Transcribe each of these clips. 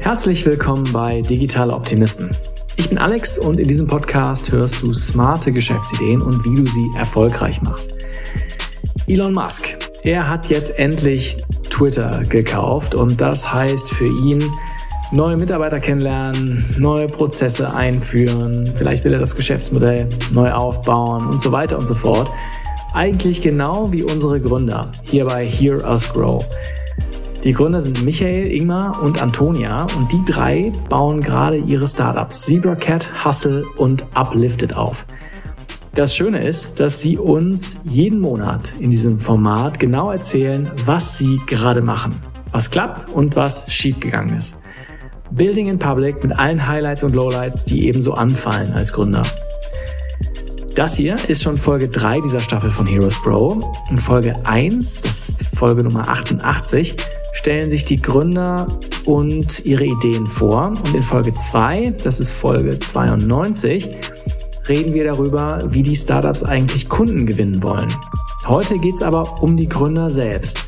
Herzlich willkommen bei Digitale Optimisten. Ich bin Alex und in diesem Podcast hörst du smarte Geschäftsideen und wie du sie erfolgreich machst. Elon Musk, er hat jetzt endlich Twitter gekauft und das heißt für ihn, neue Mitarbeiter kennenlernen, neue Prozesse einführen, vielleicht will er das Geschäftsmodell neu aufbauen und so weiter und so fort. Eigentlich genau wie unsere Gründer hier bei Hear Us Grow. Die Gründer sind Michael, Ingmar und Antonia und die drei bauen gerade ihre Startups ZebraCat, Hustle und Uplifted auf. Das Schöne ist, dass sie uns jeden Monat in diesem Format genau erzählen, was sie gerade machen, was klappt und was schiefgegangen ist. Building in Public mit allen Highlights und Lowlights, die ebenso anfallen als Gründer. Das hier ist schon Folge 3 dieser Staffel von Heroes Pro. In Folge 1, das ist Folge Nummer 88, stellen sich die Gründer und ihre Ideen vor. Und in Folge 2, das ist Folge 92, reden wir darüber, wie die Startups eigentlich Kunden gewinnen wollen. Heute geht es aber um die Gründer selbst.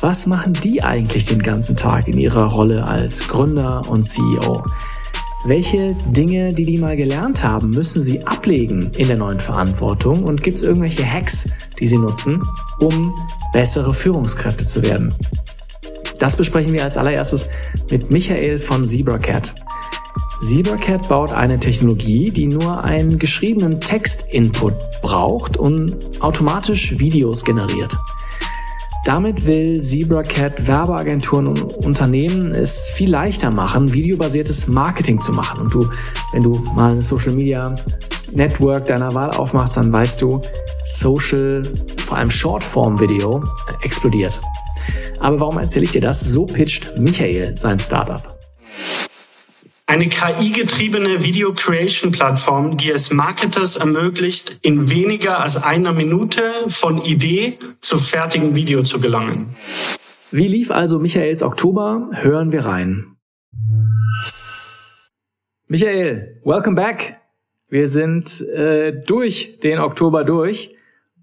Was machen die eigentlich den ganzen Tag in ihrer Rolle als Gründer und CEO? Welche Dinge, die die mal gelernt haben, müssen sie ablegen in der neuen Verantwortung? Und gibt es irgendwelche Hacks, die sie nutzen, um bessere Führungskräfte zu werden? Das besprechen wir als allererstes mit Michael von ZebraCat. ZebraCat baut eine Technologie, die nur einen geschriebenen Text-Input braucht und automatisch Videos generiert. Damit will ZebraCat Werbeagenturen und Unternehmen es viel leichter machen, videobasiertes Marketing zu machen. Und du, wenn du mal ein Social Media Network deiner Wahl aufmachst, dann weißt du, Social, vor allem Shortform-Video, explodiert. Aber warum erzähle ich dir das? So pitcht Michael sein Startup. Eine KI-getriebene Video Creation Plattform, die es Marketers ermöglicht, in weniger als einer Minute von Idee zu fertigen Video zu gelangen. Wie lief also Michaels Oktober? Hören wir rein. Michael, welcome back. Wir sind äh, durch den Oktober durch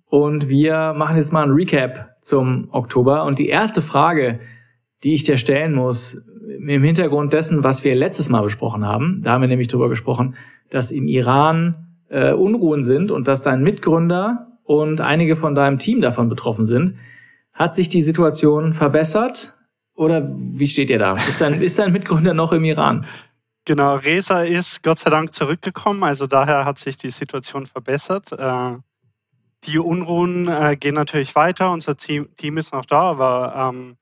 und wir machen jetzt mal ein Recap zum Oktober. Und die erste Frage, die ich dir stellen muss, im Hintergrund dessen, was wir letztes Mal besprochen haben. Da haben wir nämlich darüber gesprochen, dass im Iran äh, Unruhen sind und dass dein Mitgründer und einige von deinem Team davon betroffen sind. Hat sich die Situation verbessert oder wie steht ihr da? Ist dein, ist dein Mitgründer noch im Iran? Genau, Reza ist Gott sei Dank zurückgekommen, also daher hat sich die Situation verbessert. Äh, die Unruhen äh, gehen natürlich weiter, unser Team, Team ist noch da, aber ähm,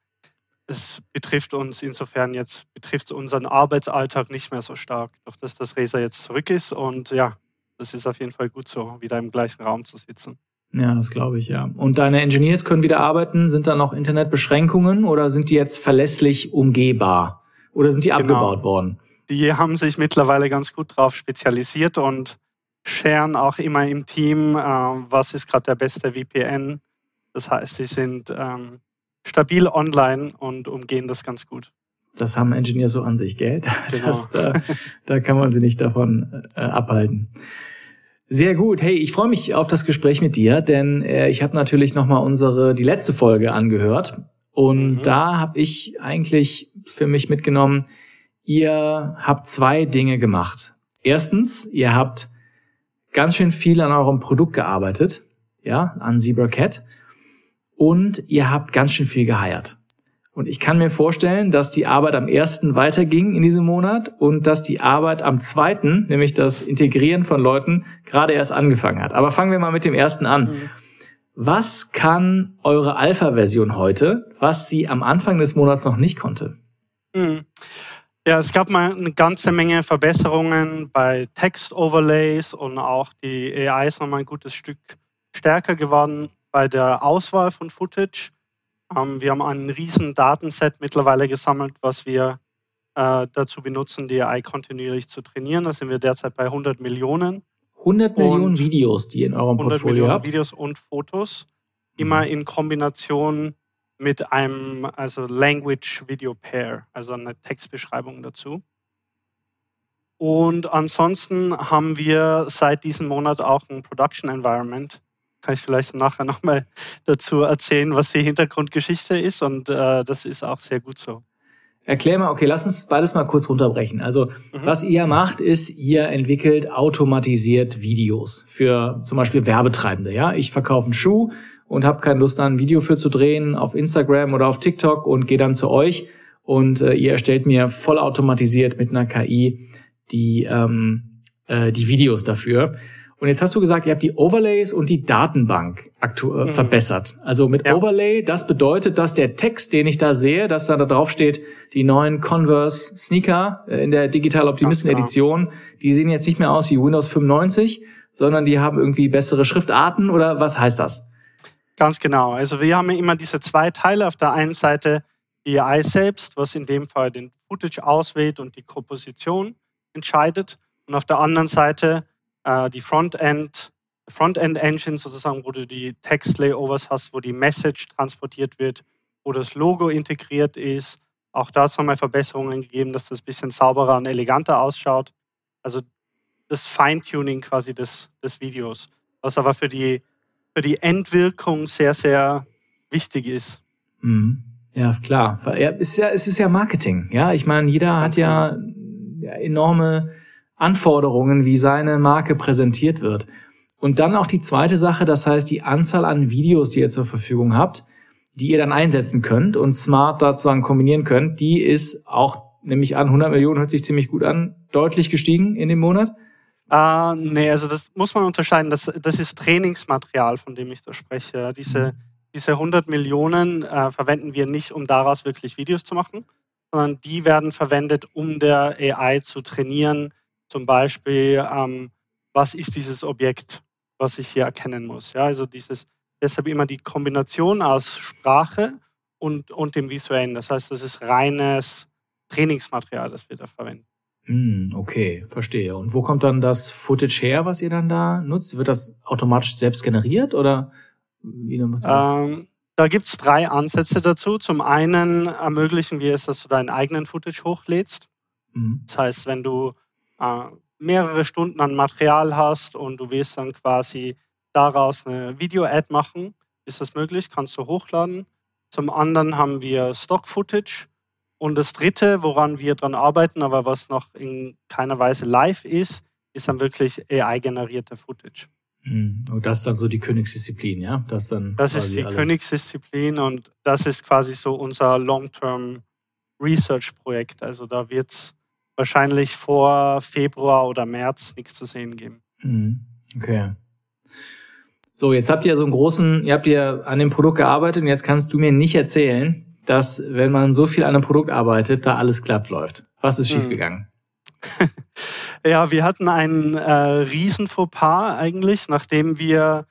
es betrifft uns insofern jetzt, betrifft unseren Arbeitsalltag nicht mehr so stark, durch dass das Razer jetzt zurück ist. Und ja, das ist auf jeden Fall gut so, wieder im gleichen Raum zu sitzen. Ja, das glaube ich, ja. Und deine Engineers können wieder arbeiten. Sind da noch Internetbeschränkungen oder sind die jetzt verlässlich umgehbar? Oder sind die genau. abgebaut worden? Die haben sich mittlerweile ganz gut drauf spezialisiert und scheren auch immer im Team, äh, was ist gerade der beste VPN. Das heißt, sie sind ähm, stabil online und umgehen das ganz gut. Das haben Engineers so an sich, gell? Genau. Das, da, da kann man sie nicht davon äh, abhalten. Sehr gut. Hey, ich freue mich auf das Gespräch mit dir, denn äh, ich habe natürlich noch mal unsere die letzte Folge angehört und mhm. da habe ich eigentlich für mich mitgenommen, ihr habt zwei Dinge gemacht. Erstens, ihr habt ganz schön viel an eurem Produkt gearbeitet, ja, an ZebraCat und ihr habt ganz schön viel geheiert. Und ich kann mir vorstellen, dass die Arbeit am ersten weiterging in diesem Monat und dass die Arbeit am zweiten, nämlich das Integrieren von Leuten, gerade erst angefangen hat. Aber fangen wir mal mit dem ersten an. Mhm. Was kann eure Alpha-Version heute, was sie am Anfang des Monats noch nicht konnte? Mhm. Ja, es gab mal eine ganze Menge Verbesserungen bei Text-Overlays und auch die AI ist nochmal ein gutes Stück stärker geworden bei der Auswahl von Footage. Ähm, wir haben ein riesen Datenset mittlerweile gesammelt, was wir äh, dazu benutzen, die AI kontinuierlich zu trainieren. Da sind wir derzeit bei 100 Millionen. 100 Millionen Videos, die ihr in eurem 100 Portfolio Millionen habt? Videos und Fotos. Immer in Kombination mit einem also Language Video Pair, also eine Textbeschreibung dazu. Und ansonsten haben wir seit diesem Monat auch ein Production Environment, kann ich vielleicht nachher nochmal dazu erzählen, was die Hintergrundgeschichte ist. Und äh, das ist auch sehr gut so. erklär mal, okay, lass uns beides mal kurz runterbrechen. Also, mhm. was ihr macht, ist, ihr entwickelt automatisiert Videos für zum Beispiel Werbetreibende. Ja, ich verkaufe einen Schuh und habe keine Lust, da ein Video für zu drehen auf Instagram oder auf TikTok und gehe dann zu euch und äh, ihr erstellt mir vollautomatisiert mit einer KI die, ähm, äh, die Videos dafür. Und jetzt hast du gesagt, ihr habt die Overlays und die Datenbank aktuell mhm. verbessert. Also mit ja. Overlay, das bedeutet, dass der Text, den ich da sehe, dass da, da drauf steht, die neuen Converse Sneaker äh, in der Digital Optimisten Edition, die sehen jetzt nicht mehr aus wie Windows 95, sondern die haben irgendwie bessere Schriftarten oder was heißt das? Ganz genau. Also wir haben immer diese zwei Teile. Auf der einen Seite die AI selbst, was in dem Fall den Footage auswählt und die Komposition entscheidet. Und auf der anderen Seite äh, die Frontend, Frontend Engine sozusagen, wo du die Text-Layovers hast, wo die Message transportiert wird, wo das Logo integriert ist. Auch da haben wir Verbesserungen gegeben, dass das ein bisschen sauberer und eleganter ausschaut. Also das Feintuning quasi des, des Videos, was aber für die für die Endwirkung sehr, sehr wichtig ist. Mhm. Ja, klar. Ja, es, ist ja, es ist ja Marketing. Ja, ich meine, jeder hat ja, ja enorme Anforderungen, wie seine Marke präsentiert wird. Und dann auch die zweite Sache, das heißt die Anzahl an Videos, die ihr zur Verfügung habt, die ihr dann einsetzen könnt und smart dazu kombinieren könnt, die ist auch, nehme ich an, 100 Millionen hört sich ziemlich gut an, deutlich gestiegen in dem Monat. Uh, nee, also das muss man unterscheiden. Das, das ist Trainingsmaterial, von dem ich da spreche. Diese, mhm. diese 100 Millionen äh, verwenden wir nicht, um daraus wirklich Videos zu machen, sondern die werden verwendet, um der AI zu trainieren. Zum Beispiel, ähm, was ist dieses Objekt, was ich hier erkennen muss. Ja, also dieses, deshalb immer die Kombination aus Sprache und, und dem Visuellen. Das heißt, das ist reines Trainingsmaterial, das wir da verwenden. Hm, okay, verstehe. Und wo kommt dann das Footage her, was ihr dann da nutzt? Wird das automatisch selbst generiert oder wie ähm, Da gibt es drei Ansätze dazu. Zum einen ermöglichen wir es, dass du deinen eigenen Footage hochlädst. Mhm. Das heißt, wenn du äh, mehrere Stunden an Material hast und du willst dann quasi daraus eine Video-Ad machen, ist das möglich, kannst du hochladen. Zum anderen haben wir Stock-Footage und das Dritte, woran wir dran arbeiten, aber was noch in keiner Weise live ist, ist dann wirklich AI-generierte Footage. Hm, und das ist dann so die Königsdisziplin, ja? Das, dann das ist die alles. Königsdisziplin und das ist quasi so unser Long-Term Research-Projekt. Also da wird es wahrscheinlich vor Februar oder März nichts zu sehen geben. Hm, okay. So, jetzt habt ihr so einen großen, ihr habt ja an dem Produkt gearbeitet und jetzt kannst du mir nicht erzählen, dass wenn man so viel an einem Produkt arbeitet, da alles glatt läuft. Was ist hm. schiefgegangen? ja, wir hatten einen äh, riesen Fauxpas eigentlich, nachdem wir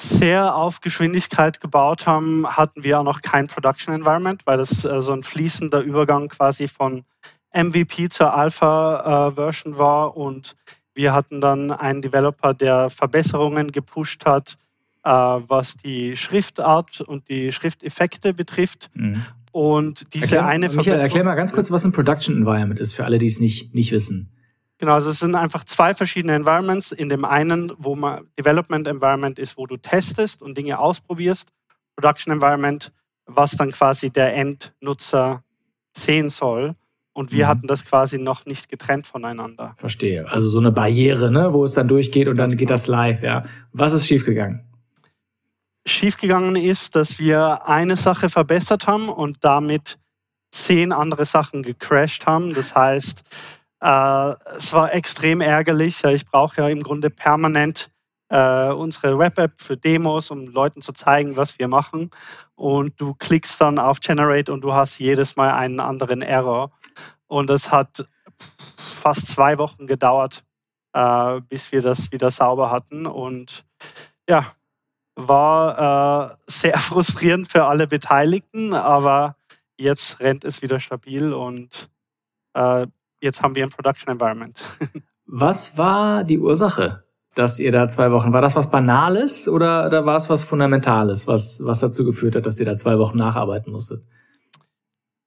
sehr auf Geschwindigkeit gebaut haben, hatten wir auch noch kein Production Environment, weil das äh, so ein fließender Übergang quasi von MVP zur Alpha-Version äh, war und wir hatten dann einen Developer, der Verbesserungen gepusht hat, was die Schriftart und die Schrifteffekte betrifft. Mhm. Und diese erklär, eine Michael, erklär mal ganz kurz, was ein Production Environment ist, für alle, die es nicht, nicht wissen. Genau, also es sind einfach zwei verschiedene Environments. In dem einen, wo man Development Environment ist, wo du testest und Dinge ausprobierst. Production Environment, was dann quasi der Endnutzer sehen soll. Und wir mhm. hatten das quasi noch nicht getrennt voneinander. Verstehe. Also so eine Barriere, ne, wo es dann durchgeht und dann geht genau. das live, ja. Was ist schiefgegangen? Schiefgegangen ist, dass wir eine Sache verbessert haben und damit zehn andere Sachen gecrashed haben. Das heißt, äh, es war extrem ärgerlich. Ich brauche ja im Grunde permanent äh, unsere Web-App für Demos, um Leuten zu zeigen, was wir machen. Und du klickst dann auf Generate und du hast jedes Mal einen anderen Error. Und es hat fast zwei Wochen gedauert, äh, bis wir das wieder sauber hatten. Und ja, war äh, sehr frustrierend für alle Beteiligten, aber jetzt rennt es wieder stabil und äh, jetzt haben wir ein Production Environment. was war die Ursache, dass ihr da zwei Wochen, war das was Banales oder, oder war es was Fundamentales, was, was dazu geführt hat, dass ihr da zwei Wochen nacharbeiten musstet?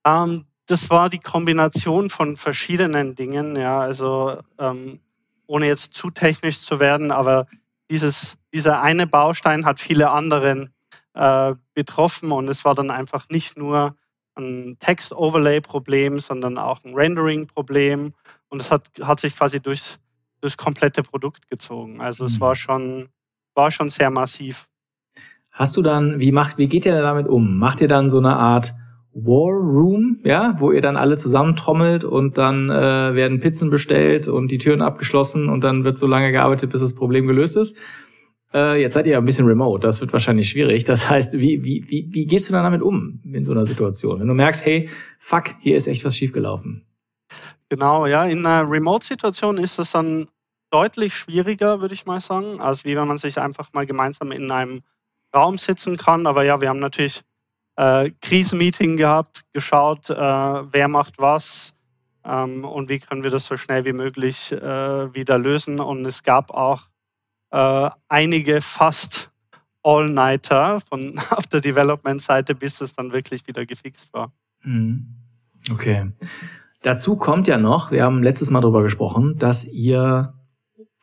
Ähm, das war die Kombination von verschiedenen Dingen, ja, also ähm, ohne jetzt zu technisch zu werden, aber dieses, dieser eine Baustein hat viele anderen äh, betroffen und es war dann einfach nicht nur ein Text-Overlay-Problem, sondern auch ein Rendering-Problem. Und es hat, hat sich quasi durchs, durchs komplette Produkt gezogen. Also mhm. es war schon, war schon sehr massiv. Hast du dann, wie macht, wie geht ihr damit um? Macht ihr dann so eine Art War Room, ja, wo ihr dann alle zusammentrommelt und dann äh, werden Pizzen bestellt und die Türen abgeschlossen und dann wird so lange gearbeitet, bis das Problem gelöst ist? Äh, jetzt seid ihr ja ein bisschen remote, das wird wahrscheinlich schwierig. Das heißt, wie, wie, wie, wie gehst du dann damit um in so einer Situation? Wenn du merkst, hey, fuck, hier ist echt was schiefgelaufen. Genau, ja, in einer Remote-Situation ist es dann deutlich schwieriger, würde ich mal sagen, als wie wenn man sich einfach mal gemeinsam in einem Raum sitzen kann. Aber ja, wir haben natürlich äh, Krisenmeeting gehabt, geschaut, äh, wer macht was ähm, und wie können wir das so schnell wie möglich äh, wieder lösen. Und es gab auch äh, einige fast All-Nighter von auf der Development-Seite, bis es dann wirklich wieder gefixt war. Mhm. Okay. Dazu kommt ja noch, wir haben letztes Mal darüber gesprochen, dass ihr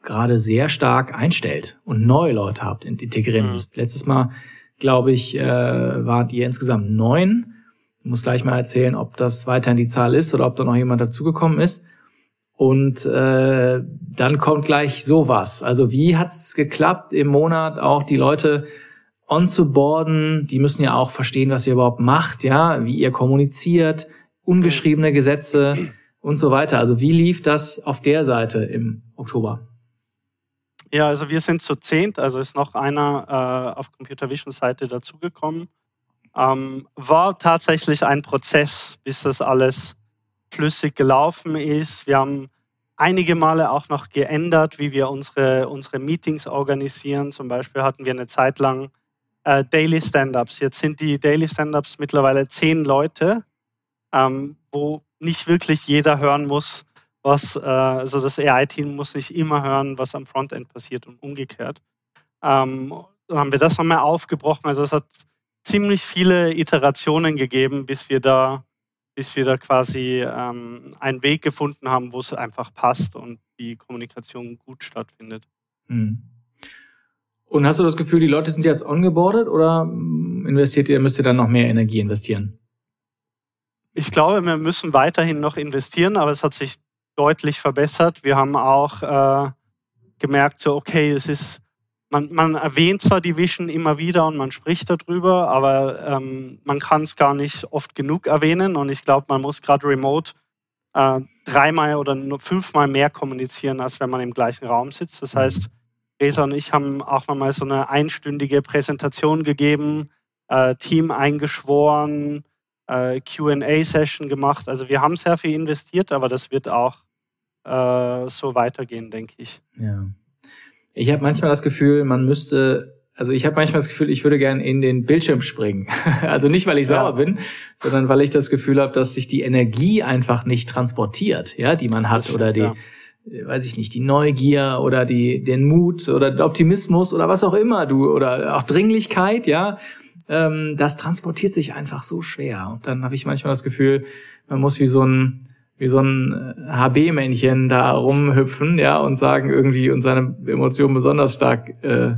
gerade sehr stark einstellt und neue Leute habt, integrieren mhm. müsst. Letztes Mal, glaube ich, äh, wart ihr insgesamt neun. Ich muss gleich mal erzählen, ob das weiterhin die Zahl ist oder ob da noch jemand dazugekommen ist. Und äh, dann kommt gleich sowas. Also wie hat's geklappt, im Monat auch die Leute onzuboarden? Die müssen ja auch verstehen, was ihr überhaupt macht, ja, wie ihr kommuniziert, ungeschriebene Gesetze und so weiter. Also wie lief das auf der Seite im Oktober? Ja, also wir sind zu zehnt, also ist noch einer äh, auf Computer Vision Seite dazugekommen. Ähm, war tatsächlich ein Prozess, bis das alles flüssig gelaufen ist. Wir haben einige Male auch noch geändert, wie wir unsere, unsere Meetings organisieren. Zum Beispiel hatten wir eine Zeit lang äh, Daily Stand-ups. Jetzt sind die Daily Stand-ups mittlerweile zehn Leute, ähm, wo nicht wirklich jeder hören muss, was, äh, also das AI-Team muss nicht immer hören, was am Frontend passiert und umgekehrt. Ähm, dann haben wir das nochmal aufgebrochen. Also es hat ziemlich viele Iterationen gegeben, bis wir da bis wir da quasi ähm, einen Weg gefunden haben, wo es einfach passt und die Kommunikation gut stattfindet. Mhm. Und hast du das Gefühl, die Leute sind jetzt ongeboardet oder mm, investiert ihr, müsst ihr dann noch mehr Energie investieren? Ich glaube, wir müssen weiterhin noch investieren, aber es hat sich deutlich verbessert. Wir haben auch äh, gemerkt, so okay, es ist man, man erwähnt zwar die Vision immer wieder und man spricht darüber, aber ähm, man kann es gar nicht oft genug erwähnen und ich glaube, man muss gerade remote äh, dreimal oder nur fünfmal mehr kommunizieren, als wenn man im gleichen Raum sitzt. Das heißt, Resa und ich haben auch nochmal so eine einstündige Präsentation gegeben, äh, Team eingeschworen, äh, QA-Session gemacht. Also wir haben sehr viel investiert, aber das wird auch äh, so weitergehen, denke ich. Ja. Ich habe manchmal das Gefühl, man müsste, also ich habe manchmal das Gefühl, ich würde gern in den Bildschirm springen. also nicht, weil ich sauer ja. bin, sondern weil ich das Gefühl habe, dass sich die Energie einfach nicht transportiert, ja, die man hat stimmt, oder die, ja. weiß ich nicht, die Neugier oder die, den Mut oder der Optimismus oder was auch immer du oder auch Dringlichkeit, ja. Ähm, das transportiert sich einfach so schwer. Und dann habe ich manchmal das Gefühl, man muss wie so ein wie so ein HB-Männchen äh, da rumhüpfen, ja, und sagen irgendwie und seine Emotionen besonders stark äh,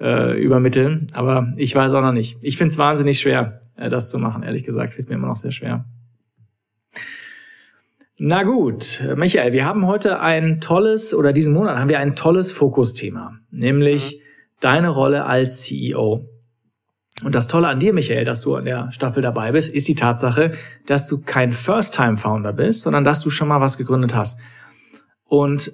äh, übermitteln. Aber ich weiß auch noch nicht. Ich finde es wahnsinnig schwer, äh, das zu machen, ehrlich gesagt. Fällt mir immer noch sehr schwer. Na gut, Michael, wir haben heute ein tolles, oder diesen Monat haben wir ein tolles Fokusthema, nämlich mhm. deine Rolle als CEO. Und das Tolle an dir, Michael, dass du an der Staffel dabei bist, ist die Tatsache, dass du kein First-Time-Founder bist, sondern dass du schon mal was gegründet hast. Und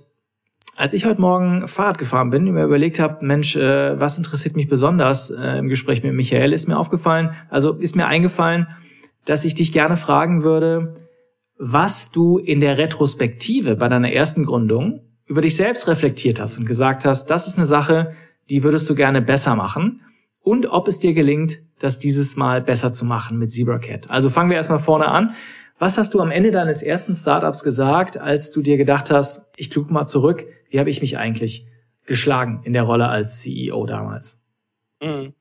als ich heute Morgen Fahrrad gefahren bin und mir überlegt habe, Mensch, äh, was interessiert mich besonders äh, im Gespräch mit Michael, ist mir aufgefallen, also ist mir eingefallen, dass ich dich gerne fragen würde, was du in der Retrospektive bei deiner ersten Gründung über dich selbst reflektiert hast und gesagt hast, das ist eine Sache, die würdest du gerne besser machen und ob es dir gelingt, das dieses Mal besser zu machen mit ZebraCat. Also fangen wir erstmal vorne an. Was hast du am Ende deines ersten Startups gesagt, als du dir gedacht hast, ich gucke mal zurück, wie habe ich mich eigentlich geschlagen in der Rolle als CEO damals? Mhm.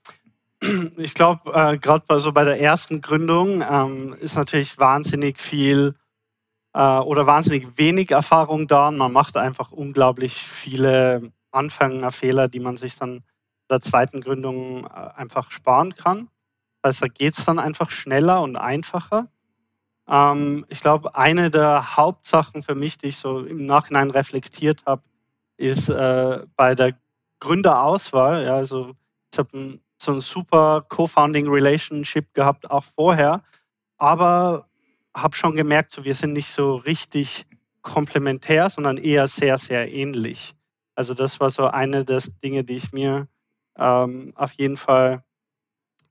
Ich glaube, äh, gerade bei, so bei der ersten Gründung ähm, ist natürlich wahnsinnig viel äh, oder wahnsinnig wenig Erfahrung da. Man macht einfach unglaublich viele Anfängerfehler, die man sich dann der zweiten Gründung äh, einfach sparen kann. Heißt, da geht es dann einfach schneller und einfacher. Ähm, ich glaube, eine der Hauptsachen für mich, die ich so im Nachhinein reflektiert habe, ist äh, bei der Gründerauswahl. Ja, also ich habe so ein super Co-Founding Relationship gehabt, auch vorher, aber habe schon gemerkt, so, wir sind nicht so richtig komplementär, sondern eher sehr, sehr ähnlich. Also das war so eine der Dinge, die ich mir ähm, auf jeden Fall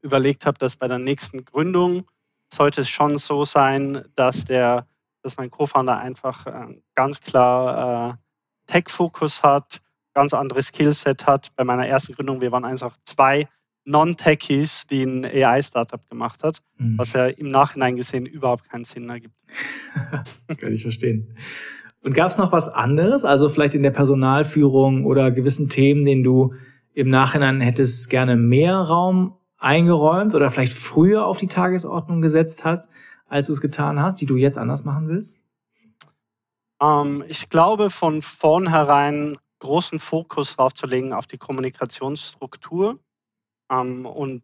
überlegt habe, dass bei der nächsten Gründung sollte es schon so sein, dass der, dass mein Co-Founder einfach äh, ganz klar äh, Tech-Fokus hat, ganz anderes Skillset hat. Bei meiner ersten Gründung, wir waren einfach zwei Non-Techies, die ein AI-Startup gemacht hat, mhm. was ja im Nachhinein gesehen überhaupt keinen Sinn ergibt. Kann ich verstehen. Und gab es noch was anderes, also vielleicht in der Personalführung oder gewissen Themen, denen du im Nachhinein hättest gerne mehr Raum eingeräumt oder vielleicht früher auf die Tagesordnung gesetzt hast, als du es getan hast, die du jetzt anders machen willst? Ähm, ich glaube, von vornherein großen Fokus drauf zu legen auf die Kommunikationsstruktur ähm, und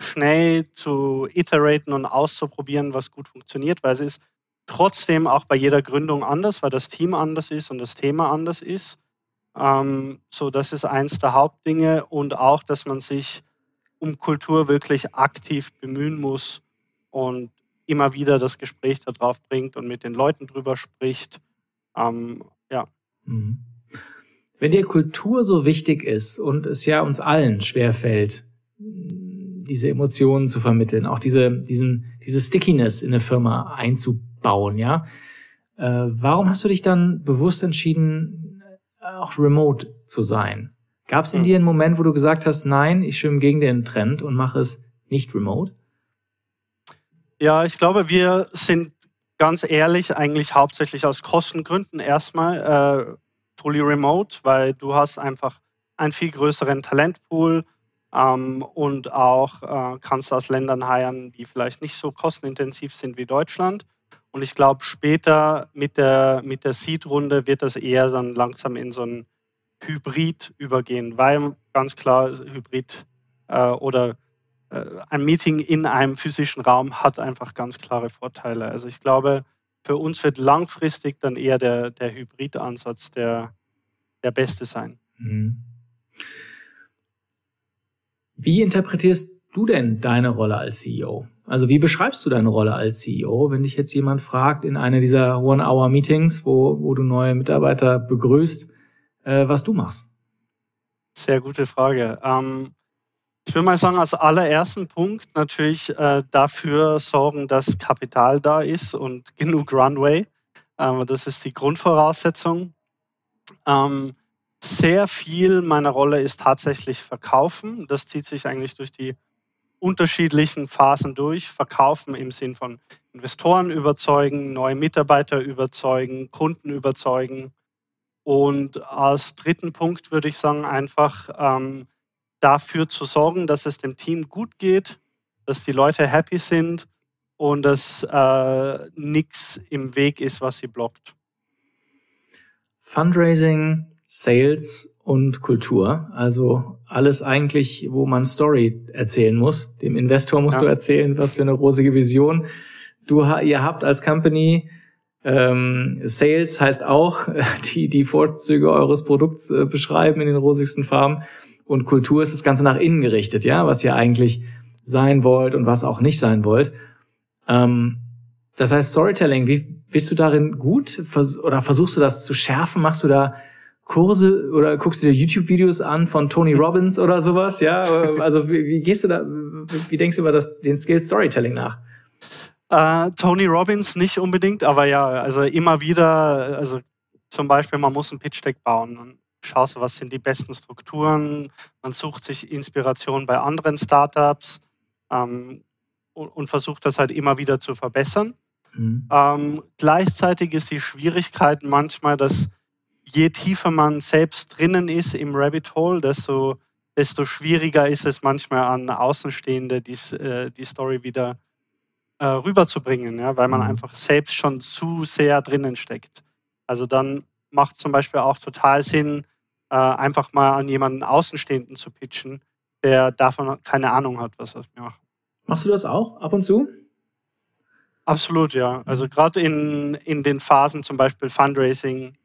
schnell zu iteraten und auszuprobieren, was gut funktioniert, weil es ist trotzdem auch bei jeder Gründung anders, weil das Team anders ist und das Thema anders ist. Ähm, so, das ist eins der Hauptdinge und auch, dass man sich um Kultur wirklich aktiv bemühen muss und immer wieder das Gespräch darauf bringt und mit den Leuten drüber spricht. Ähm, ja. Mhm. Wenn dir Kultur so wichtig ist und es ja uns allen schwerfällt, diese Emotionen zu vermitteln, auch diese, diesen, diese Stickiness in eine Firma einzubauen, ja. Äh, warum hast du dich dann bewusst entschieden, auch remote zu sein? Gab es in hm. dir einen Moment, wo du gesagt hast, nein, ich schwimme gegen den Trend und mache es nicht remote? Ja, ich glaube, wir sind ganz ehrlich eigentlich hauptsächlich aus Kostengründen erstmal äh, fully remote, weil du hast einfach einen viel größeren Talentpool ähm, und auch äh, kannst aus Ländern heiern, die vielleicht nicht so kostenintensiv sind wie Deutschland. Und ich glaube, später mit der, mit der Seed-Runde wird das eher dann langsam in so ein Hybrid übergehen, weil ganz klar Hybrid äh, oder äh, ein Meeting in einem physischen Raum hat einfach ganz klare Vorteile. Also ich glaube, für uns wird langfristig dann eher der, der Hybrid-Ansatz der, der beste sein. Mhm. Wie interpretierst du denn deine Rolle als CEO? Also wie beschreibst du deine Rolle als CEO, wenn dich jetzt jemand fragt in einer dieser One-Hour-Meetings, wo, wo du neue Mitarbeiter begrüßt, äh, was du machst? Sehr gute Frage. Ähm, ich würde mal sagen, als allerersten Punkt natürlich äh, dafür sorgen, dass Kapital da ist und genug Runway. Ähm, das ist die Grundvoraussetzung. Ähm, sehr viel meiner Rolle ist tatsächlich Verkaufen. Das zieht sich eigentlich durch die unterschiedlichen Phasen durch. Verkaufen im Sinn von Investoren überzeugen, neue Mitarbeiter überzeugen, Kunden überzeugen. Und als dritten Punkt würde ich sagen, einfach ähm, dafür zu sorgen, dass es dem Team gut geht, dass die Leute happy sind und dass äh, nichts im Weg ist, was sie blockt. Fundraising, Sales und Kultur, also alles eigentlich, wo man Story erzählen muss. Dem Investor musst ja. du erzählen, was für eine rosige Vision du ihr habt als Company ähm, Sales heißt auch, die, die Vorzüge eures Produkts äh, beschreiben in den rosigsten Farben. Und Kultur ist das Ganze nach innen gerichtet, ja, was ihr eigentlich sein wollt und was auch nicht sein wollt. Ähm, das heißt, Storytelling, wie bist du darin gut? Vers oder versuchst du das zu schärfen? Machst du da Kurse oder guckst du dir YouTube-Videos an von Tony Robbins oder sowas? Ja, also wie, wie gehst du da, wie denkst du über das, den Skill Storytelling nach? Äh, Tony Robbins nicht unbedingt, aber ja, also immer wieder, also zum Beispiel, man muss ein Pitch-Deck bauen. Dann schaust du, was sind die besten Strukturen. Man sucht sich Inspiration bei anderen Startups ähm, und, und, versucht das halt immer wieder zu verbessern. Mhm. Ähm, gleichzeitig ist die Schwierigkeit manchmal, dass je tiefer man selbst drinnen ist im Rabbit Hole, desto, desto schwieriger ist es manchmal an Außenstehende, die, äh, die Story wieder äh, rüberzubringen, ja, weil man mhm. einfach selbst schon zu sehr drinnen steckt. Also dann macht zum Beispiel auch total Sinn, äh, einfach mal an jemanden Außenstehenden zu pitchen, der davon keine Ahnung hat, was wir machen. Machst du das auch ab und zu? Absolut, ja. Also gerade in, in den Phasen, zum Beispiel Fundraising,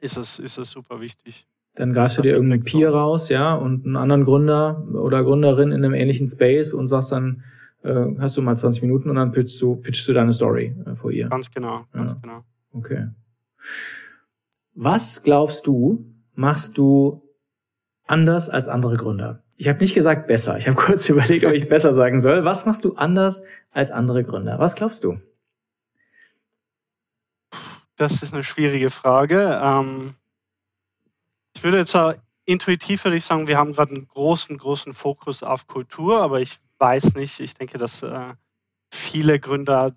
ist es, ist es super wichtig. Dann greifst du dir irgendeinen Peer raus, ja, und einen anderen Gründer oder Gründerin in einem ähnlichen Space und sagst dann, äh, hast du mal 20 Minuten und dann pitchst du, pitchst du deine Story äh, vor ihr. Ganz genau, ganz Ja. genau. Okay. Was glaubst du, machst du anders als andere Gründer? Ich habe nicht gesagt besser. Ich habe kurz überlegt, ob ich besser sagen soll. Was machst du anders als andere Gründer? Was glaubst du? Das ist eine schwierige Frage. Ähm, ich würde jetzt intuitiv würde ich sagen, wir haben gerade einen großen, großen Fokus auf Kultur, aber ich weiß nicht, ich denke, dass äh, viele Gründer,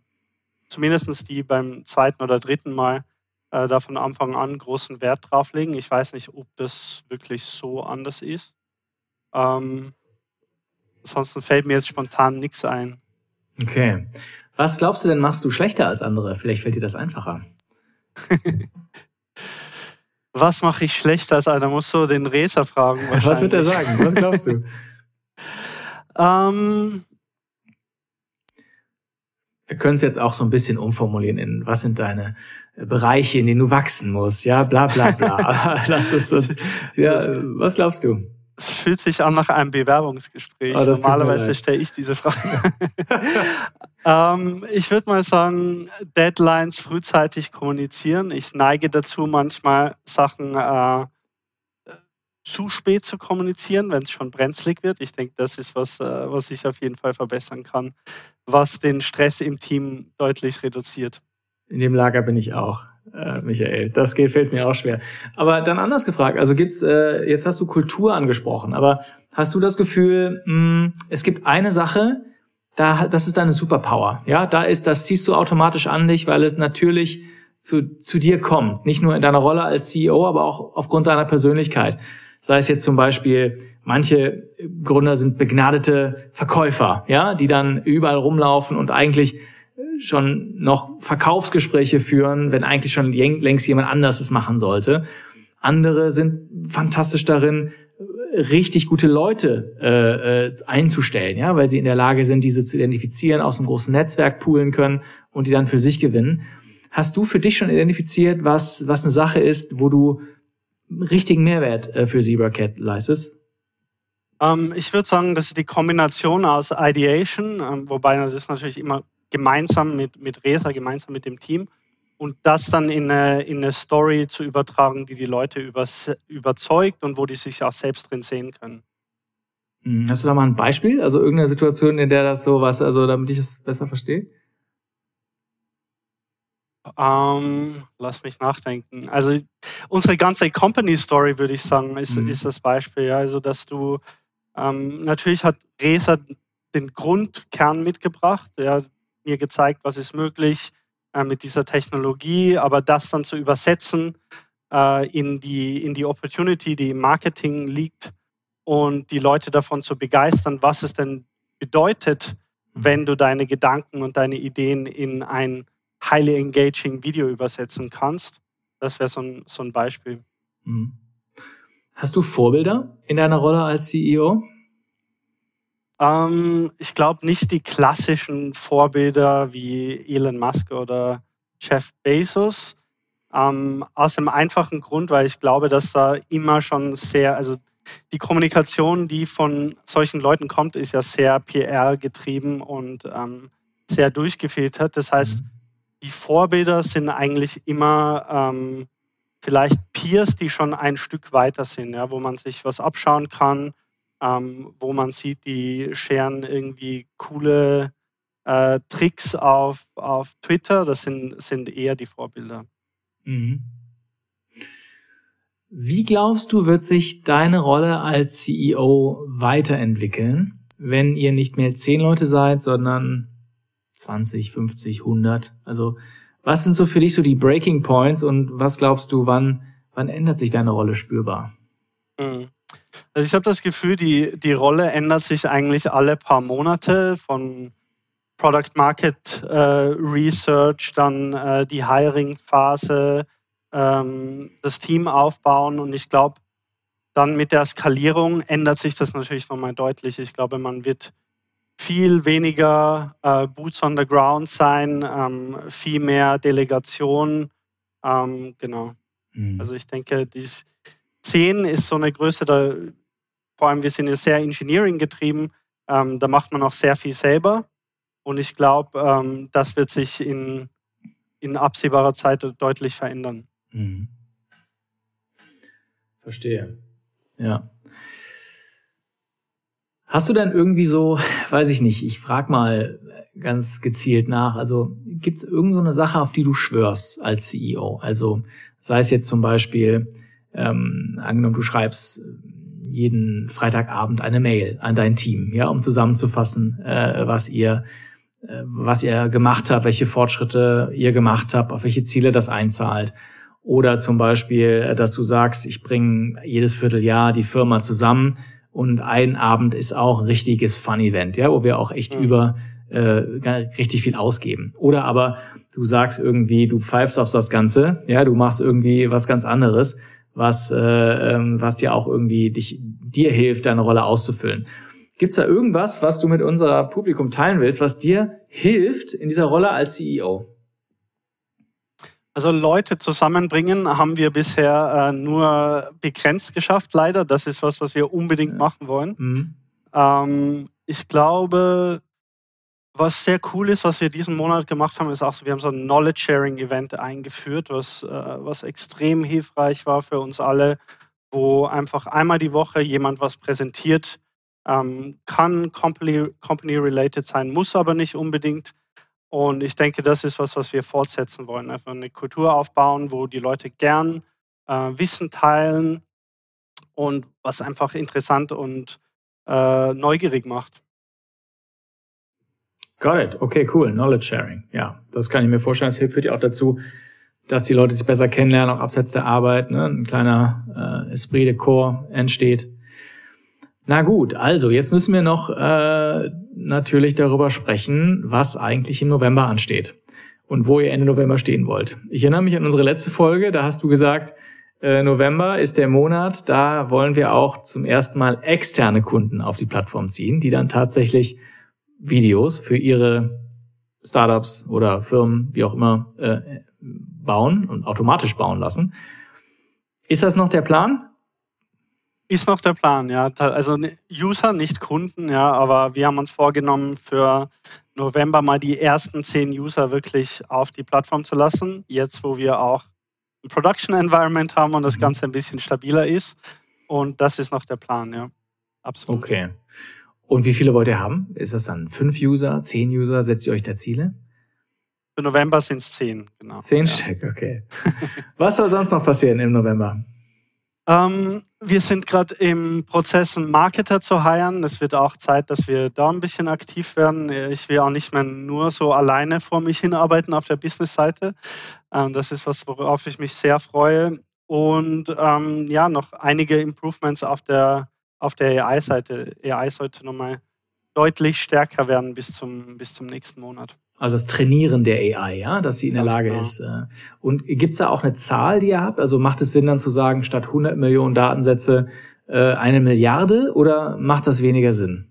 zumindest die beim zweiten oder dritten Mal, äh, da von Anfang an großen Wert drauf legen. Ich weiß nicht, ob das wirklich so anders ist. Ähm, ansonsten fällt mir jetzt spontan nichts ein. Okay. Was glaubst du denn, machst du schlechter als andere? Vielleicht fällt dir das einfacher. Was mache ich schlechter als einer? Muss so den Racer fragen. Was wird er sagen? Was glaubst du? Ähm, Wir können es jetzt auch so ein bisschen umformulieren in, was sind deine Bereiche, in denen du wachsen musst? Ja, bla, bla, bla. Lass es uns, ja, was glaubst du? Es fühlt sich an nach einem Bewerbungsgespräch. Oh, Normalerweise stelle ich diese Frage. ähm, ich würde mal sagen, Deadlines frühzeitig kommunizieren. Ich neige dazu, manchmal Sachen äh, zu spät zu kommunizieren, wenn es schon brenzlig wird. Ich denke, das ist was, äh, was ich auf jeden Fall verbessern kann, was den Stress im Team deutlich reduziert. In dem Lager bin ich auch, äh, Michael. Das geht, fällt mir auch schwer. Aber dann anders gefragt, also gibt's, äh, jetzt hast du Kultur angesprochen, aber hast du das Gefühl, mh, es gibt eine Sache, da, das ist deine Superpower. Ja, da ist, das ziehst du automatisch an dich, weil es natürlich zu, zu dir kommt. Nicht nur in deiner Rolle als CEO, aber auch aufgrund deiner Persönlichkeit. Sei es jetzt zum Beispiel, manche Gründer sind begnadete Verkäufer, ja, die dann überall rumlaufen und eigentlich schon noch Verkaufsgespräche führen, wenn eigentlich schon längst jemand anders es machen sollte. Andere sind fantastisch darin, richtig gute Leute äh, äh, einzustellen, ja, weil sie in der Lage sind, diese zu identifizieren, aus einem großen Netzwerk poolen können und die dann für sich gewinnen. Hast du für dich schon identifiziert, was was eine Sache ist, wo du richtigen Mehrwert äh, für ZebraCat leistest? Ähm, ich würde sagen, das ist die Kombination aus Ideation, ähm, wobei das ist natürlich immer gemeinsam mit, mit Resa, gemeinsam mit dem Team und das dann in eine, in eine Story zu übertragen, die die Leute übers, überzeugt und wo die sich auch selbst drin sehen können. Hm, Hast du da mal ein Beispiel? Also irgendeine Situation, in der das so was, also damit ich es besser verstehe? Ähm, lass mich nachdenken. Also unsere ganze Company Story, würde ich sagen, ist, Mhm. ist das Beispiel. Ja. Also dass du ähm, natürlich hat Resa den Grundkern mitgebracht, ja, mir gezeigt, was ist möglich äh, mit dieser Technologie, aber das dann zu übersetzen äh, in, die, in die Opportunity, die im Marketing liegt und die Leute davon zu begeistern, was es denn bedeutet, wenn du deine Gedanken und deine Ideen in ein highly engaging Video übersetzen kannst. Das wäre so ein, so ein Beispiel. Mhm. Hast du Vorbilder in deiner Rolle als CEO? Ähm, ich glaube nicht die klassischen Vorbilder wie Elon Musk oder Jeff Bezos. Ähm, aus dem einfachen Grund, weil ich glaube, dass da immer schon sehr, also die Kommunikation, die von solchen Leuten kommt, ist ja sehr PR getrieben und ähm, sehr durchgefiltert. Das heißt, die Vorbilder sind eigentlich immer ähm, vielleicht Peers, die schon ein Stück weiter sind, ja, wo man sich was abschauen kann, ähm, wo man sieht, die scheren irgendwie coole äh, Tricks auf, auf Twitter. Das sind, sind eher die Vorbilder. Mhm. Wie glaubst du, wird sich deine Rolle als CEO weiterentwickeln, wenn ihr nicht mehr zehn Leute seid, sondern 20, 50, 100? Also was sind so für dich so die Breaking Points und was glaubst du, wann, wann ändert sich deine Rolle spürbar? Mhm. Also ich habe das Gefühl, die, die Rolle ändert sich eigentlich alle paar Monate von Product Market äh, Research, dann äh, die Hiring-Phase, ähm, das Team aufbauen und ich glaube, dann mit der Skalierung ändert sich das natürlich nochmal deutlich. Ich glaube, man wird viel weniger äh, Boots on the Ground sein, ähm, viel mehr Delegation. Ähm, genau. Mhm. Also ich denke, die 10 ist so eine Größe, da, vor allem wir sind ja sehr Engineering getrieben, ähm, da macht man auch sehr viel selber. Und ich glaube, ähm, das wird sich in, in absehbarer Zeit deutlich verändern. Mhm. Verstehe. Ja. Hast du dann irgendwie so, weiß ich nicht, ich frage mal ganz gezielt nach, also gibt es irgendeine so Sache, auf die du schwörst als CEO? Also sei es jetzt zum Beispiel, ähm, angenommen, du schreibst jeden Freitagabend eine Mail an dein Team, ja, um zusammenzufassen, äh, was ihr äh, was ihr gemacht habt, welche Fortschritte ihr gemacht habt, auf welche Ziele das einzahlt. Oder zum Beispiel, dass du sagst, ich bringe jedes Vierteljahr die Firma zusammen und ein Abend ist auch ein richtiges Fun-Event, ja, wo wir auch echt mhm. über äh, richtig viel ausgeben. Oder aber du sagst irgendwie, du pfeifst auf das Ganze, ja, du machst irgendwie was ganz anderes, was, äh, ähm, was dir auch irgendwie dich, dir hilft, deine Rolle auszufüllen. Gibt's da irgendwas, was du mit unser Publikum teilen willst, was dir hilft in dieser Rolle als CEO? Also Leute zusammenbringen haben wir bisher äh, nur begrenzt geschafft, leider. Das ist was, was wir unbedingt machen wollen. Mhm. Ähm, ich glaube, was sehr cool ist, was wir diesen Monat gemacht haben, ist auch so, wir haben so ein Knowledge-Sharing-Event eingeführt, was, äh, was extrem hilfreich war für uns alle, wo einfach einmal die Woche jemand was präsentiert, ähm, kann company-related sein, muss aber nicht unbedingt. Und ich denke, das ist was, was wir fortsetzen wollen. Einfach eine Kultur aufbauen, wo die Leute gern äh, Wissen teilen und was einfach interessant und äh, neugierig macht. Got it. Okay, cool. Knowledge Sharing. Ja, das kann ich mir vorstellen. Das hilft ja auch dazu, dass die Leute sich besser kennenlernen, auch abseits der Arbeit. Ne? Ein kleiner äh, Esprit de Corps entsteht. Na gut, also jetzt müssen wir noch äh, natürlich darüber sprechen, was eigentlich im November ansteht und wo ihr Ende November stehen wollt. Ich erinnere mich an unsere letzte Folge, da hast du gesagt, äh, November ist der Monat, da wollen wir auch zum ersten Mal externe Kunden auf die Plattform ziehen, die dann tatsächlich Videos für ihre Startups oder Firmen, wie auch immer, äh, bauen und automatisch bauen lassen. Ist das noch der Plan? Ist noch der Plan, ja. Also User, nicht Kunden, ja, aber wir haben uns vorgenommen, für November mal die ersten zehn User wirklich auf die Plattform zu lassen. Jetzt, wo wir auch ein Production Environment haben und das mhm. Ganze ein bisschen stabiler ist. Und das ist noch der Plan, ja. Absolut. Okay. Und wie viele wollt ihr haben? Ist das dann fünf User, zehn User? Setzt ihr euch da Ziele? Für November sind es zehn, genau. Zehn ja. Stück, okay. Was soll sonst noch passieren im November? Ähm, wir sind gerade im Prozess, einen Marketer zu heiren. Es wird auch Zeit, dass wir da ein bisschen aktiv werden. Ich will auch nicht mehr nur so alleine vor mich hinarbeiten auf der Business-Seite. Ähm, das ist was, worauf ich mich sehr freue. Und ähm, ja, noch einige Improvements auf der, auf der AI-Seite. AI sollte nochmal deutlich stärker werden bis zum, bis zum nächsten Monat. Also das Trainieren der AI, ja, dass sie in der Lage genau. ist. Äh. Und gibt's da auch eine Zahl, die ihr habt? Also macht es Sinn dann zu sagen, statt 100 Millionen Datensätze äh, eine Milliarde oder macht das weniger Sinn?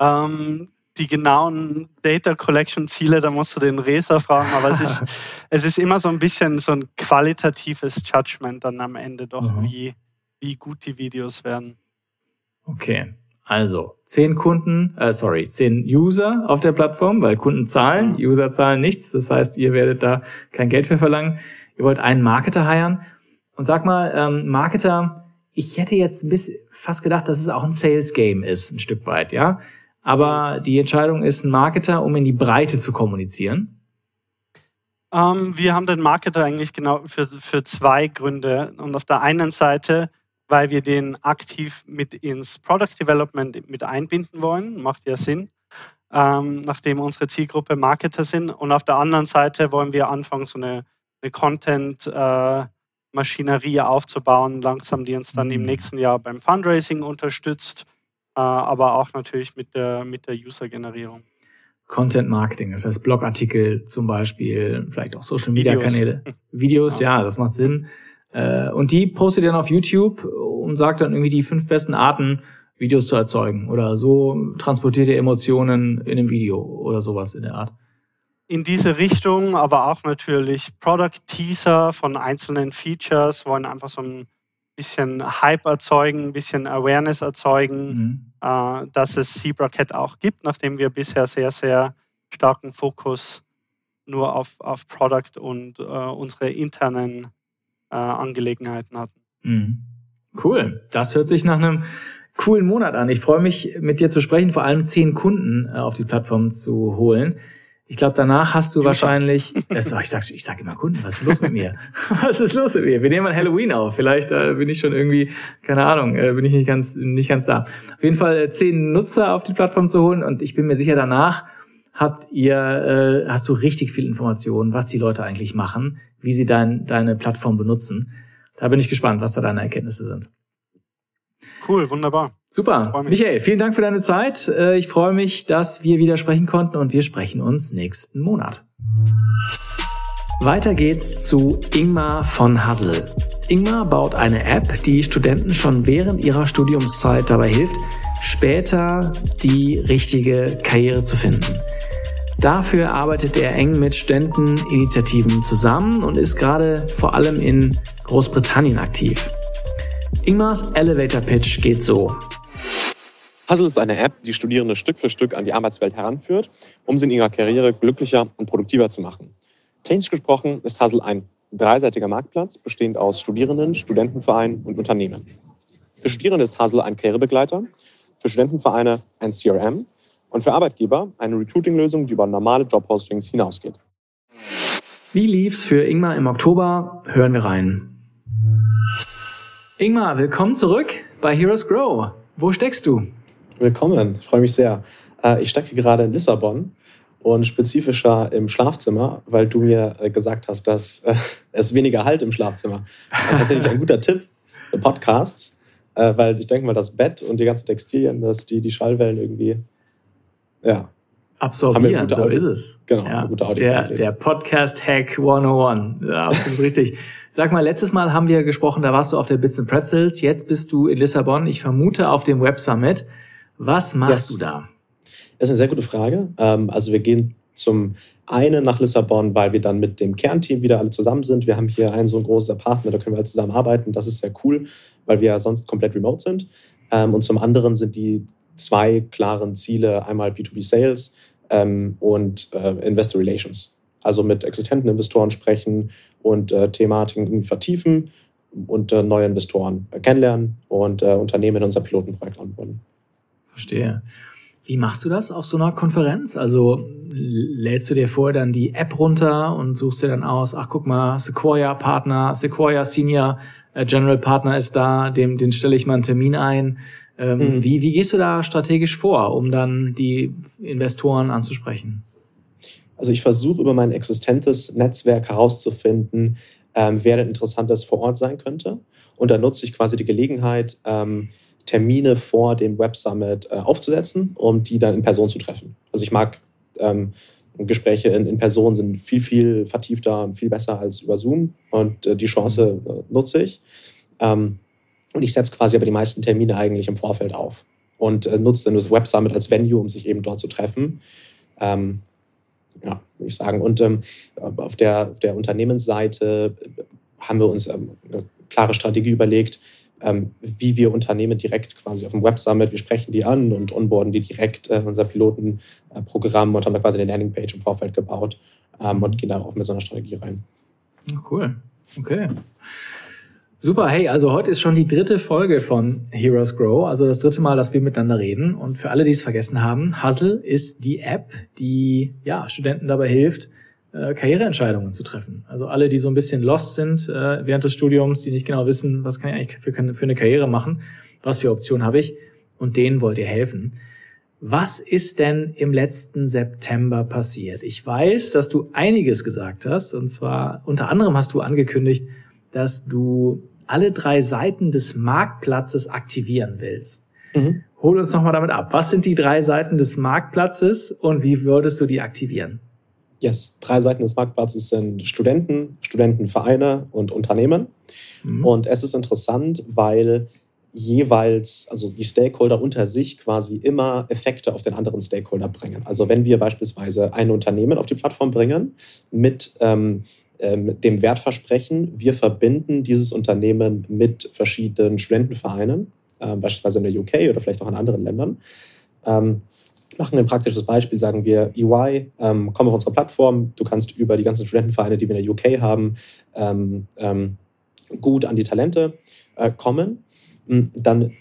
Ähm, die genauen Data Collection Ziele, da musst du den Reser fragen, aber es ist, es ist immer so ein bisschen so ein qualitatives Judgment dann am Ende doch, mhm. wie, wie gut die Videos werden. Okay. Also zehn Kunden, äh, sorry, zehn User auf der Plattform, weil Kunden zahlen, User zahlen nichts. Das heißt, ihr werdet da kein Geld für verlangen. Ihr wollt einen Marketer heiren. Und sag mal, ähm, Marketer, ich hätte jetzt bisschen fast gedacht, dass es auch ein Sales Game ist, ein Stück weit, ja. Aber die Entscheidung ist ein Marketer, um in die Breite zu kommunizieren. Ähm, wir haben den Marketer eigentlich genau für, für zwei Gründe. Und auf der einen Seite weil wir den aktiv mit ins Product Development mit einbinden wollen. Macht ja Sinn, ähm, nachdem unsere Zielgruppe Marketer sind. Und auf der anderen Seite wollen wir anfangen, so eine, eine Content-Maschinerie äh, aufzubauen, langsam, die uns dann mhm. im nächsten Jahr beim Fundraising unterstützt, äh, aber auch natürlich mit der, mit der User-Generierung. Content Marketing, das heißt Blogartikel zum Beispiel, vielleicht auch Social Media Kanäle, Videos, Videos ja. ja, das macht Sinn. Äh, und die postet dann auf YouTube und sagt dann irgendwie die fünf besten Arten, Videos zu erzeugen oder so transportiert ihr Emotionen in einem Video oder sowas in der Art. In diese Richtung, aber auch natürlich Product Teaser von einzelnen Features, wollen einfach so ein bisschen Hype erzeugen, ein bisschen Awareness erzeugen, mhm. äh, dass es ZebraCat auch gibt, nachdem wir bisher sehr, sehr starken Fokus nur auf, auf Product und äh, unsere internen äh, Angelegenheiten hatten. Mhm. Cool. Das hört sich nach einem coolen Monat an. Ich freue mich, mit dir zu sprechen, vor allem zehn Kunden äh, auf die Plattform zu holen. Ich glaube, danach hast du wahrscheinlich. Also, ich sag, ich sag immer Kunden, was ist los mit mir? was ist los mit mir? Wir nehmen mal Halloween auf. Vielleicht äh, bin ich schon irgendwie, keine Ahnung, äh, bin ich nicht ganz, nicht ganz da. Auf jeden Fall äh, zehn Nutzer auf die Plattform zu holen und ich bin mir sicher, danach habt ihr, äh, hast du richtig viel Informationen, was die Leute eigentlich machen, wie sie dein, deine Plattform benutzen. Da bin ich gespannt, was da deine Erkenntnisse sind. Cool, wunderbar. Super. Michael, vielen Dank für deine Zeit. Äh, ich freue mich, dass wir wieder sprechen konnten und wir sprechen uns nächsten Monat. Weiter geht's zu Ingmar von Hassel. Ingmar baut eine App, die Studenten schon während ihrer Studiumszeit dabei hilft, später die richtige Karriere zu finden. Dafür arbeitet er eng mit Studenteninitiativen zusammen und ist gerade vor allem in Großbritannien aktiv. Ingmars Elevator Pitch geht so. Hustle ist eine App, die Studierende Stück für Stück an die Arbeitswelt heranführt, um sie in ihrer Karriere glücklicher und produktiver zu machen. Technisch gesprochen ist Hustle ein dreiseitiger Marktplatz, bestehend aus Studierenden, Studentenvereinen und Unternehmen. Für Studierende ist Hustle ein Karrierebegleiter, für Studentenvereine ein CRM und für Arbeitgeber eine Recruiting-Lösung, die über normale Jobpostings hinausgeht. Wie lief's für Ingmar im Oktober? Hören wir rein. Ingmar, willkommen zurück bei Heroes Grow. Wo steckst du? Willkommen, ich freue mich sehr. Äh, ich stecke gerade in Lissabon und spezifischer im Schlafzimmer, weil du mir äh, gesagt hast, dass äh, es weniger Halt im Schlafzimmer. Das ist tatsächlich ein guter Tipp für Podcasts, weil ich denke mal, das Bett und die ganzen Textilien, dass die die Schallwellen irgendwie ja, absorbieren, so ist es. Genau, ja, gute der, der Podcast-Hack 101, ja, absolut richtig. Sag mal, letztes Mal haben wir gesprochen, da warst du auf der Bits and Pretzels, jetzt bist du in Lissabon, ich vermute auf dem Web Summit. Was machst yes. du da? Das ist eine sehr gute Frage. Ähm, also wir gehen zum einen nach Lissabon, weil wir dann mit dem Kernteam wieder alle zusammen sind. Wir haben hier ein so ein großes Apartment, da können wir alle zusammen arbeiten. Das ist sehr cool, weil wir ja sonst komplett remote sind. Ähm, und zum anderen sind die zwei klaren Ziele, einmal B2B Sales ähm, und äh, Investor Relations. Also mit existenten Investoren sprechen und äh, Thematiken vertiefen und neue Investoren kennenlernen und Unternehmen in unser Pilotenprojekt anbinden. Verstehe. Wie machst du das auf so einer Konferenz? Also lädst du dir vorher dann die App runter und suchst dir dann aus, ach guck mal, Sequoia Partner, Sequoia Senior äh, General Partner ist da, dem, den stelle ich mal einen Termin ein. Ähm, mhm. wie, wie gehst du da strategisch vor, um dann die Investoren anzusprechen? Also ich versuche über mein existentes Netzwerk herauszufinden, ähm, wer denn interessantes vor Ort sein könnte. Und dann nutze ich quasi die Gelegenheit, ähm, Termine vor dem Web Summit äh, aufzusetzen, um die dann in Person zu treffen. Also ich mag ähm, Gespräche in, in, Person sind viel, viel vertiefter, viel besser als über Zoom und äh, die Chance äh, nutze ich. Ähm, und ich setze quasi aber die meisten Termine eigentlich im Vorfeld auf und äh, nutze dann das Web Summit als Venue, um sich eben dort zu treffen. Ähm, ja, würde ich sagen. Und ähm, auf, der, auf der Unternehmensseite haben wir uns ähm, eine klare Strategie überlegt, ähm, wie wir Unternehmen direkt quasi auf dem Web Summit, wir sprechen die an und onboarden die direkt äh, unser Pilotenprogramm und haben da quasi eine Landingpage im Vorfeld gebaut ähm, und gehen da auch mit so einer Strategie rein. Cool. Okay. Super, hey, also heute ist schon die dritte Folge von Heroes Grow, also das dritte Mal, dass wir miteinander reden. Und für alle, die es vergessen haben, Hustle ist die App, die ja, Studenten dabei hilft, äh, Karriereentscheidungen zu treffen. Also alle, die so ein bisschen lost sind äh, während des Studiums, die nicht genau wissen, was kann ich eigentlich für, für eine Karriere machen, was für Optionen habe ich, und denen wollt ihr helfen. Was ist denn im letzten September passiert? Ich weiß, dass du einiges gesagt hast, und zwar unter anderem hast du angekündigt, dass du alle drei Seiten des Marktplatzes aktivieren willst. Mhm. Hol uns nochmal damit ab. Was sind die drei Seiten des Marktplatzes und wie würdest du die aktivieren? Yes, drei Seiten des Marktplatzes sind Studenten, Studentenvereine und Unternehmen. Mhm. Und es ist interessant, weil jeweils, also die Stakeholder unter sich quasi immer Effekte auf den anderen Stakeholder bringen. Also wenn wir beispielsweise ein Unternehmen auf die Plattform bringen mit ähm, ähm, dem Wertversprechen, wir verbinden dieses Unternehmen mit verschiedenen Studentenvereinen, äh, beispielsweise in der UK oder vielleicht auch in anderen Ländern. Ähm, machen ein praktisches Beispiel, sagen wir, EY, ähm, komm auf unsere Plattform, du kannst über die ganzen Studentenvereine, die wir in der UK haben, ähm, ähm, gut an die Talente äh, kommen. Hm, dann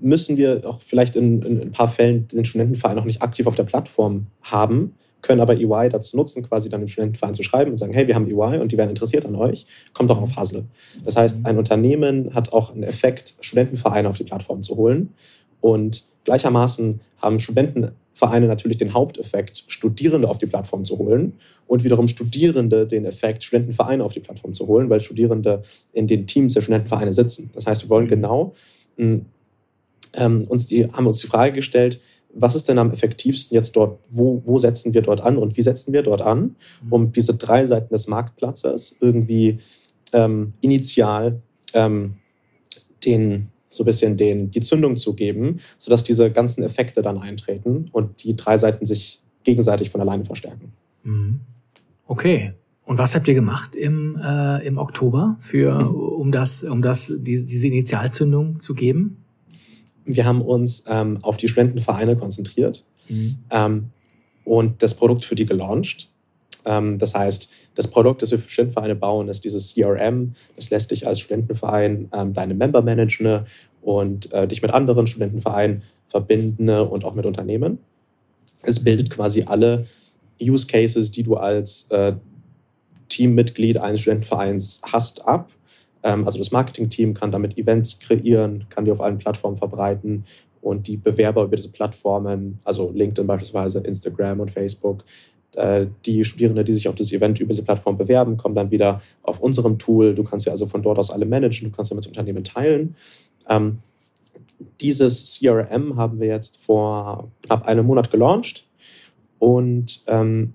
müssen wir auch vielleicht in, in, ein paar Fällen den Studentenverein auch nicht aktiv auf der Plattform haben, können aber EY dazu nutzen, quasi dann dem Studentenverein zu schreiben und sagen, hey, wir haben EY und die werden interessiert an euch, kommt doch auf Hustle. Das heißt, ein Unternehmen hat auch einen Effekt, Studentenvereine auf die Plattform zu holen. Und gleichermaßen haben Studentenvereine natürlich den Haupteffekt, Studierende auf die Plattform zu holen und wiederum Studierende den Effekt, Studentenvereine auf die Plattform zu holen, weil Studierende in den Teams der Studentenvereine sitzen. Das heißt, wir wollen genau ähm, uns die, haben uns die Frage gestellt, was ist denn am effektivsten jetzt dort, wo, wo setzen wir dort an und wie setzen wir dort an, mhm. um diese drei Seiten des Marktplatzes irgendwie ähm, initial ähm, den, so ein bisschen den, die Zündung zu geben, sodass diese ganzen Effekte dann eintreten und die drei Seiten sich gegenseitig von alleine verstärken. Mhm. Okay. Und was habt ihr gemacht im, äh, im Oktober, für, um, das, um das, die, diese Initialzündung zu geben? wir haben uns ähm, auf die Studentenvereine konzentriert mhm. ähm, und das Produkt für die gelauncht. Ähm, das heißt, das Produkt, das wir für Studentenvereine bauen, ist dieses CRM. Das lässt dich als Studentenverein ähm, deine Member managen und äh, dich mit anderen Studentenvereinen verbinden und auch mit Unternehmen. Es bildet quasi alle Use Cases, die du als äh, Teammitglied eines Studentenvereins hast, ab ähm, also das Marketing-Team kann damit Events kreieren, kann die auf allen Plattformen verbreiten und die Bewerber über diese Plattformen, also LinkedIn beispielsweise, Instagram und Facebook, die Studierenden, die sich auf das Event über diese Plattform bewerben, kommen dann wieder auf unserem Tool. Du kannst ja also von dort aus alle managen, du kannst ja mit Unternehmen teilen. Ähm, dieses CRM haben wir jetzt vor knapp einem Monat gelauncht und ähm,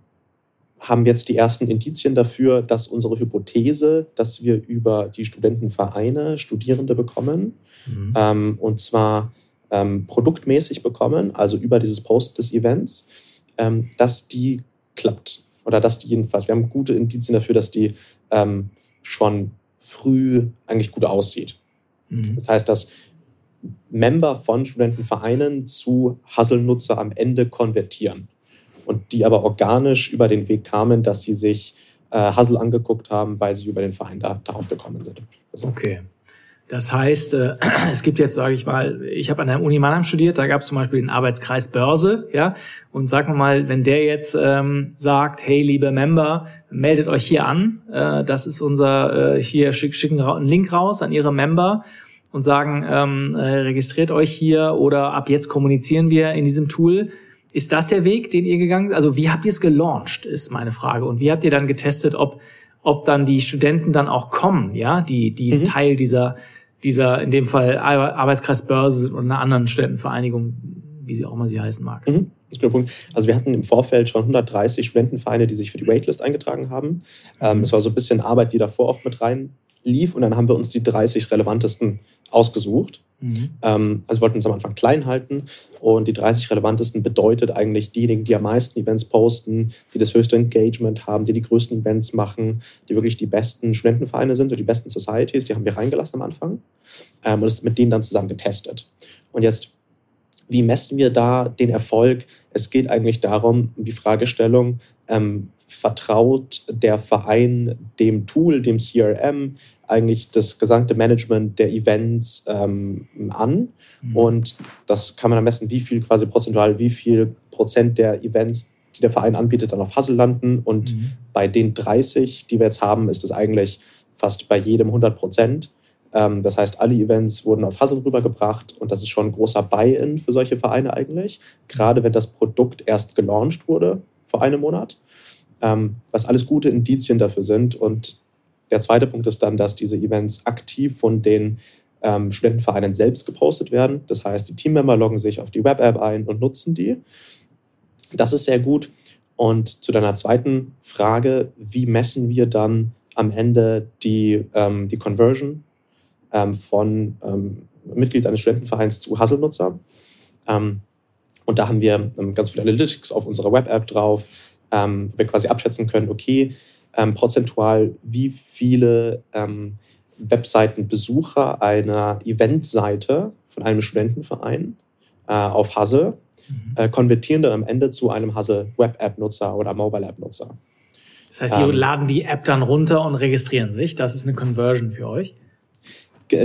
haben jetzt die ersten Indizien dafür, dass unsere Hypothese, dass wir über die Studentenvereine Studierende bekommen, mhm. ähm, und zwar ähm, produktmäßig bekommen, also über dieses Post des Events, ähm, dass die klappt. Oder dass die jedenfalls, wir haben gute Indizien dafür, dass die ähm, schon früh eigentlich gut aussieht. Mhm. Das heißt, dass Member von Studentenvereinen zu Hustle-Nutzer am Ende konvertieren und die aber organisch über den Weg kamen, dass sie sich äh, Hustle angeguckt haben, weil sie über den Verein da, darauf gekommen sind. Also. Okay. Das heißt, äh, es gibt jetzt, sage ich mal, ich habe an der Uni Mannheim studiert, da gab es zum Beispiel den Arbeitskreis Börse, ja, und sagen wir mal, wenn der jetzt ähm, sagt, hey, liebe Member, meldet euch hier an, äh, das ist unser, äh, hier schick, schicken einen Link raus an ihre Member und sagen, ähm, äh, registriert euch hier oder ab jetzt kommunizieren wir in diesem Tool, ist das der Weg, den ihr gegangen seid? Also wie habt ihr es gelauncht, ist meine Frage. Und wie habt ihr dann getestet, ob, ob dann die Studenten dann auch kommen, ja, die, die mhm. Teil dieser, dieser, in dem Fall Arbeitskreis Börse oder einer anderen Studentenvereinigung, wie sie auch immer sie heißen mag. Mhm. Also wir hatten im Vorfeld schon 130 Studentenvereine, die sich für die Waitlist eingetragen haben. Ähm, es war so ein bisschen Arbeit, die davor auch mit rein lief. Und dann haben wir uns die 30 relevantesten ausgesucht. Mhm. Ähm, also wir wollten uns am Anfang klein halten und die 30 relevantesten bedeutet eigentlich diejenigen, die am meisten Events posten, die das höchste Engagement haben, die die größten Events machen, die wirklich die besten Studentenvereine sind oder die besten Societies, die haben wir reingelassen am Anfang ähm, und es mit denen dann zusammen getestet. Und jetzt, wie messen wir da den Erfolg? Es geht eigentlich darum, die Fragestellung, ähm, vertraut der Verein dem Tool, dem CRM, eigentlich das gesamte Management der Events ähm, an. Mhm. Und das kann man dann messen, wie viel quasi prozentual, wie viel Prozent der Events, die der Verein anbietet, dann auf Hustle landen. Und mhm. bei den 30, die wir jetzt haben, ist es eigentlich fast bei jedem 100 Prozent. Ähm, das heißt, alle Events wurden auf Hustle rübergebracht und das ist schon ein großer Buy-in für solche Vereine eigentlich. Gerade wenn das Produkt erst gelauncht wurde vor einem Monat ähm, was alles gute Indizien dafür sind. Und der zweite Punkt ist dann, dass diese Events aktiv von den ähm, Studentenvereinen selbst gepostet werden. Das heißt, die Teammember loggen sich auf die Web-App ein und nutzen die. Das ist sehr gut. Und zu deiner zweiten Frage, wie messen wir dann am Ende die, ähm, die Conversion von ähm, Mitglied eines Studentenvereins zu Hustle-Nutzer. Ähm, und da haben wir ähm, ganz viele Analytics auf unserer Web-App drauf, ähm, wo wir quasi abschätzen können, okay, ähm, prozentual, wie viele ähm, Webseitenbesucher einer Eventseite von einem Studentenverein äh, auf Hustle mhm. äh, konvertieren dann am Ende zu einem Hustle Web-App-Nutzer oder Mobile-App-Nutzer. Das heißt, die ähm, laden die App dann runter und registrieren sich. Das ist eine Conversion für euch.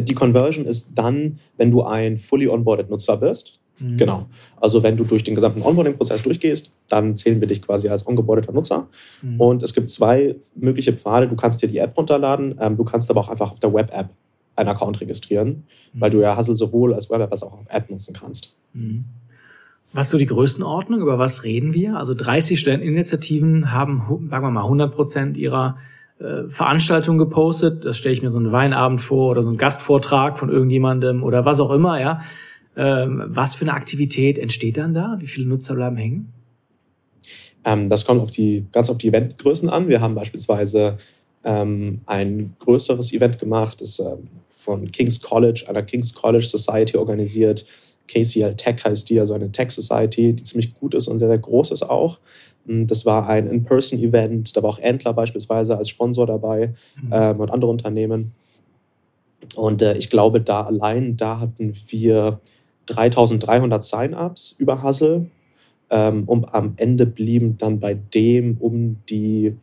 Die Conversion ist dann, wenn du ein fully onboarded Nutzer bist. Mhm. Genau. Also wenn du durch den gesamten Onboarding-Prozess durchgehst, dann zählen wir dich quasi als ongeboardeter Nutzer. Mhm. Und es gibt zwei mögliche Pfade. Du kannst dir die App runterladen, ähm, du kannst aber auch einfach auf der Web-App einen Account registrieren, mhm. weil du ja Hustle sowohl als Web-App als auch App nutzen kannst. Mhm. Was ist so die Größenordnung? Über was reden wir? Also 30 Studenteninitiativen haben, sagen wir mal, 100 Prozent ihrer äh, Veranstaltung gepostet. Das stelle ich mir so einen Weinabend vor oder so einen Gastvortrag von irgendjemandem oder was auch immer, ja. Ähm, was für eine Aktivität entsteht dann da? Wie viele Nutzer bleiben hängen? Ähm, das kommt auf die, ganz auf die Eventgrößen an. Wir haben beispielsweise ähm, ein größeres Event gemacht, das ähm, von King's College, einer King's College Society organisiert. KCL Tech heißt die, also eine Tech Society, die ziemlich gut ist und sehr, sehr groß ist auch. Das war ein In-Person-Event, da war auch Antler beispielsweise als Sponsor dabei mhm. ähm, und andere Unternehmen. Und äh, ich glaube, da allein, da hatten wir 3300 Sign-ups über Hustle ähm, und am Ende blieben dann bei dem um die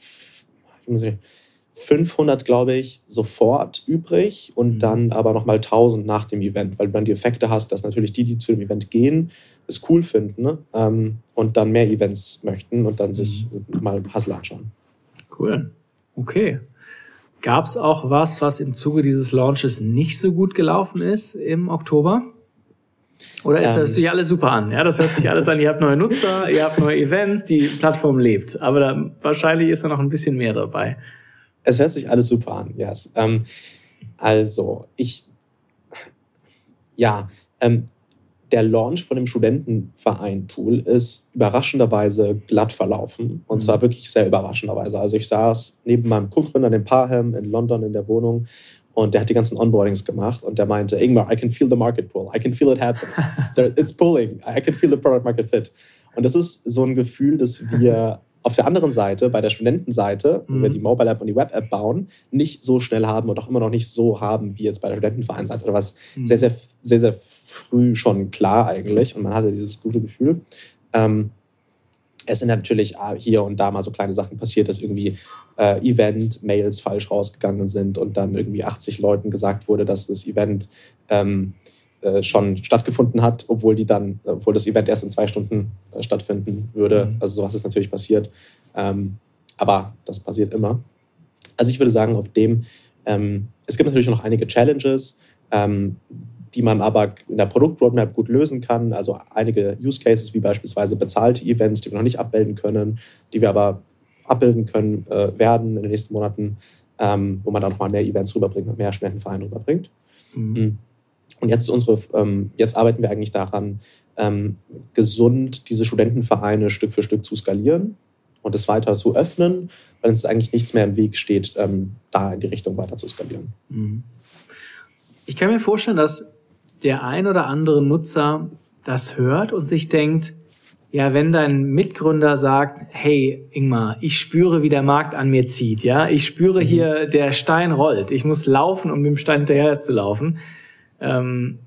500, glaube ich, sofort übrig und mhm. dann aber nochmal 1000 nach dem Event, weil du dann die Effekte hast, dass natürlich die, die zu dem Event gehen, es cool finden ne? ähm, und dann mehr Events möchten und dann sich mhm. mal Hustle anschauen. Cool. Okay. Gab es auch was, was im Zuge dieses Launches nicht so gut gelaufen ist im Oktober? Oder ist, ähm, das sich alles super an? Ja, das hört sich alles an. Ihr habt neue Nutzer, ihr habt neue Events, die Plattform lebt. Aber da, wahrscheinlich ist da noch ein bisschen mehr dabei. Es hört sich alles super an, yes. Ähm, also, ich, ja, ähm, der Launch von dem Studentenverein-Tool ist überraschenderweise glatt verlaufen. Und zwar mhm. wirklich sehr überraschenderweise. Also ich saß neben meinem Co-Gründer, dem Parham, in London in der Wohnung und der hat die ganzen Onboardings gemacht und der meinte, Ingmar, I can feel the market pull. I can feel it happening. It's pulling. I can feel the product market fit. Und das ist so ein Gefühl, dass wir auf der anderen Seite, bei der Studentenseite, mhm. wo wir die Mobile App und die Web App bauen, nicht so schnell haben und auch immer noch nicht so haben wie jetzt bei der Studentenvereinseite. Oder was mhm. sehr, sehr, sehr, sehr früh schon klar eigentlich. Und man hatte dieses gute Gefühl. Ähm, es sind natürlich hier und da mal so kleine Sachen passiert, dass irgendwie äh, Event-Mails falsch rausgegangen sind und dann irgendwie 80 Leuten gesagt wurde, dass das Event ähm, äh, schon stattgefunden hat, obwohl die dann, obwohl das Event erst in zwei Stunden äh, stattfinden würde. Mhm. Also sowas ist natürlich passiert. Ähm, aber das passiert immer. Also ich würde sagen, auf dem, ähm, es gibt natürlich noch einige Challenges, ähm, die man aber in der Produktroadmap gut lösen kann. Also einige Use Cases wie beispielsweise bezahlte Events, die wir noch nicht abbilden können, die wir aber abbilden können äh, werden in den nächsten Monaten, ähm, wo man dann nochmal mehr Events rüberbringt und mehr Studentenvereine rüberbringt. Mhm. mhm. Und jetzt, unsere, ähm, jetzt arbeiten wir eigentlich daran, ähm, gesund diese Studentenvereine Stück für Stück zu skalieren und es weiter zu öffnen, weil es eigentlich nichts mehr im Weg steht, ähm, da in die Richtung weiter zu skalieren. Mhm. Ich kann mir vorstellen, dass der ein oder andere Nutzer das hört und sich denkt, ja, wenn dein Mitgründer sagt, hey Ingmar, ich spüre, wie der Markt an mir zieht, ja, ich spüre mhm. hier, der Stein rollt, ich muss laufen, um mit dem Stein hinterher zu laufen. Ähm,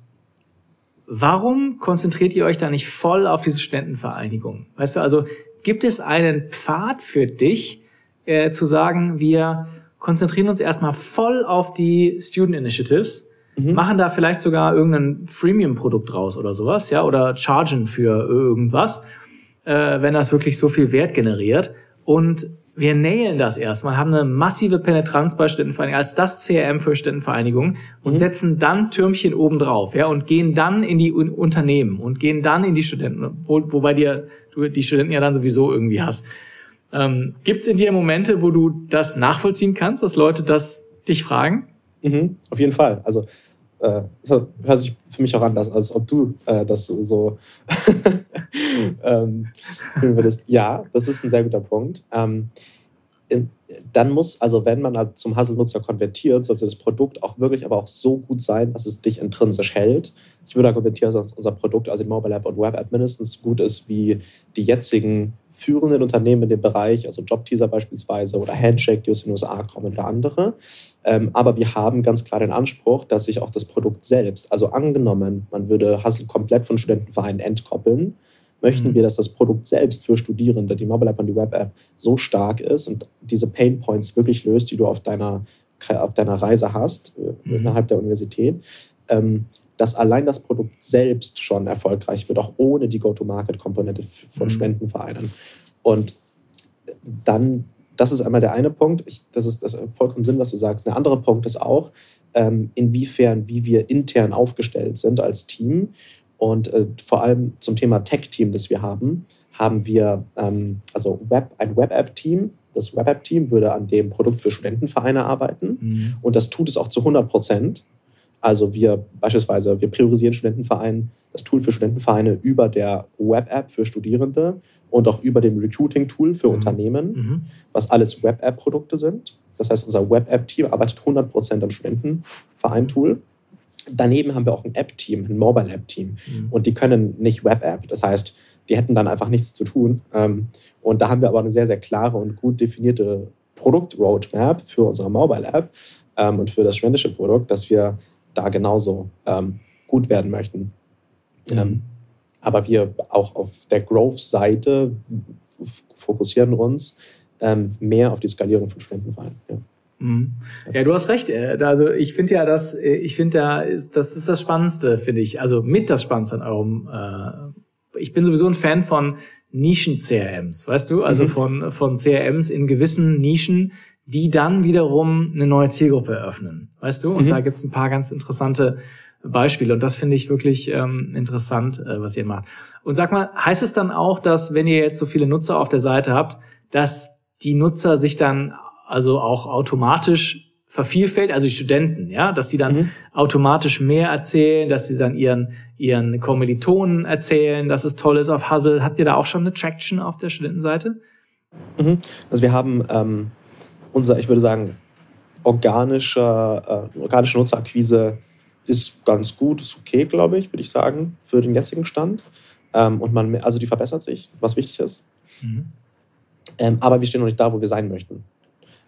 warum konzentriert ihr euch da nicht voll auf diese Studentenvereinigung? Weißt du, also gibt es einen Pfad für dich, äh, zu sagen, wir konzentrieren uns erstmal voll auf die Student Initiatives mhm. machen da vielleicht sogar irgendein Freemium-Produkt raus oder sowas, ja, oder chargen für irgendwas, äh, wenn das wirklich so viel Wert generiert. Und wir nailen das erstmal, haben eine massive Penetranz bei Studentenvereinigungen als das CRM für Studentenvereinigungen und mhm. setzen dann Türmchen oben drauf, ja, und gehen dann in die Un Unternehmen und gehen dann in die Studenten, wo, wobei dir du die Studenten ja dann sowieso irgendwie hast. Ähm, Gibt es in dir Momente, wo du das nachvollziehen kannst, dass Leute das dich fragen? Mhm, auf jeden Fall. Also äh, hört sich für mich auch an, dass, als ob du äh, das so ähm, würdest. Ja, das ist ein sehr guter Punkt. Ähm, dann muss, also wenn man halt zum Hustle-Nutzer konvertiert, sollte das Produkt auch wirklich aber auch so gut sein, dass es dich intrinsisch hält. Ich würde argumentieren, dass unser Produkt, also die Mobile App und Web App, mindestens gut ist wie die jetzigen führenden Unternehmen in dem Bereich, also Jobteaser beispielsweise oder Handshake, die aus den USA kommen oder andere. Ähm, aber wir haben ganz klar den Anspruch, dass sich auch das Produkt selbst, also angenommen, man würde Hustle komplett von Studentenvereinen entkoppeln, möchten mhm. wir, dass das Produkt selbst für Studierende, die Mobile App und die Web App, so stark ist und diese Pain Points wirklich löst, die du auf deiner, auf deiner Reise hast, äh, mhm. innerhalb der Universität, ähm, dass allein das Produkt selbst schon erfolgreich wird, auch ohne die Go-to-Market-Komponente von mhm. Studentenvereinen. Und dann, das ist einmal der eine Punkt, ich, das ist das vollkommen Sinn, was du sagst. Der andere Punkt ist auch, ähm, inwiefern, wie wir intern aufgestellt sind als Team und äh, vor allem zum Thema Tech-Team, das wir haben, haben wir ähm, also Web, ein Web-App-Team. Das Web-App-Team würde an dem Produkt für Studentenvereine arbeiten mhm. und das tut es auch zu 100 Prozent. Also wir beispielsweise, wir priorisieren Studentenvereine, das Tool für Studentenvereine über der Web-App für Studierende und auch über dem Recruiting-Tool für mhm. Unternehmen, mhm. was alles Web-App-Produkte sind. Das heißt, unser Web-App-Team arbeitet 100 Prozent am Studentenverein-Tool. Daneben haben wir auch ein App-Team, ein Mobile-App-Team. Mhm. Und die können nicht Web-App. Das heißt, die hätten dann einfach nichts zu tun. Ähm, und da haben wir aber eine sehr, sehr klare und gut definierte Produkt-Roadmap für unsere Mobile-App ähm, und für das studentische Produkt, dass wir da genauso ähm, gut werden möchten. Mhm. aber wir auch auf der Growth-Seite fokussieren uns mehr auf die Skalierung von Studentenvereinen. Ja. Mhm. Ja, du hast recht. Äh, also ich finde ja, dass äh, ich finde ist das ist das Spannendste, finde ich. Also mit das Spannendste an eurem. Äh, ich bin sowieso ein Fan von Nischen-CRMs, weißt du? Also mhm. von von CRMs in gewissen Nischen, die dann wiederum eine neue Zielgruppe eröffnen, weißt du? Und mhm. da gibt's ein paar ganz interessante Beispiele und das finde ich wirklich ähm, interessant, äh, was ihr macht. Und sag mal, heißt es dann auch, dass wenn ihr jetzt so viele Nutzer auf der Seite habt, dass die Nutzer sich dann also auch automatisch vervielfältigt, also die Studenten, ja, dass die dann mhm. automatisch mehr erzählen, dass sie dann ihren, ihren Kommilitonen erzählen, dass es toll ist auf Hustle. Habt ihr da auch schon eine Traction auf der Studentenseite? Mhm. Also wir haben ähm, unser, ich würde sagen, organische, äh, organische Nutzerakquise ist ganz gut, ist okay, glaube ich, würde ich sagen, für den jetzigen Stand. Ähm, und man, also die verbessert sich, was wichtig ist. Mhm. Ähm, aber wir stehen noch nicht da, wo wir sein möchten.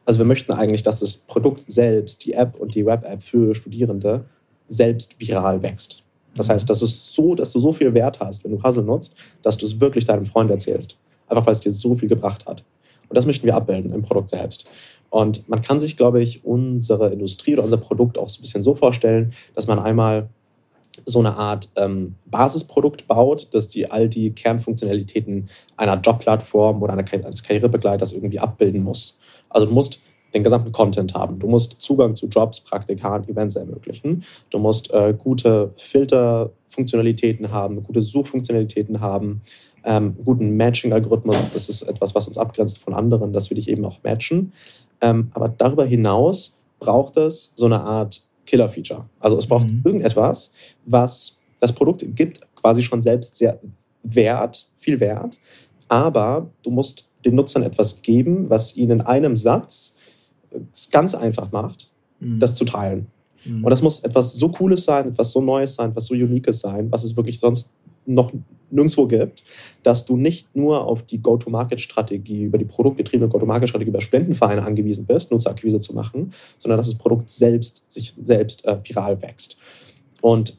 Also wir möchten eigentlich, dass das Produkt selbst, die App und die Web-App für Studierende selbst viral wächst. Das heißt, das ist so, dass du so viel Wert hast, wenn du Puzzle nutzt, dass du es wirklich deinem Freund erzählst. Einfach weil es dir so viel gebracht hat. Und das möchten wir abbilden im Produkt selbst. Und man kann sich, glaube ich, unsere Industrie oder unser Produkt auch so ein bisschen so vorstellen, dass man einmal so eine Art ähm, Basisprodukt baut, dass die all die Kernfunktionalitäten einer Jobplattform oder eines Karrierebegleiters irgendwie abbilden muss. Also du musst den gesamten Content haben. Du musst Zugang zu Jobs, Praktika Events ermöglichen. Du musst äh, gute Filterfunktionalitäten haben, gute Suchfunktionalitäten haben, ähm, guten Matching-Algorithmus. Das ist etwas, was uns abgrenzt von anderen, dass wir dich eben auch matchen. Ähm, aber darüber hinaus braucht es so eine Art Killer-Feature. Also es braucht mhm. irgendetwas, was das Produkt gibt quasi schon selbst sehr Wert, viel Wert. Aber du musst den Nutzern etwas geben, was ihnen in einem Satz es ganz einfach macht, mhm. das zu teilen. Mhm. Und das muss etwas so Cooles sein, etwas so Neues sein, etwas so Uniques sein, was es wirklich sonst noch nirgendwo gibt, dass du nicht nur auf die Go-to-Market-Strategie, über die produktgetriebene Go-to-Market-Strategie über Studentenvereine angewiesen bist, Nutzerakquise zu machen, sondern dass das Produkt selbst sich selbst äh, viral wächst. Und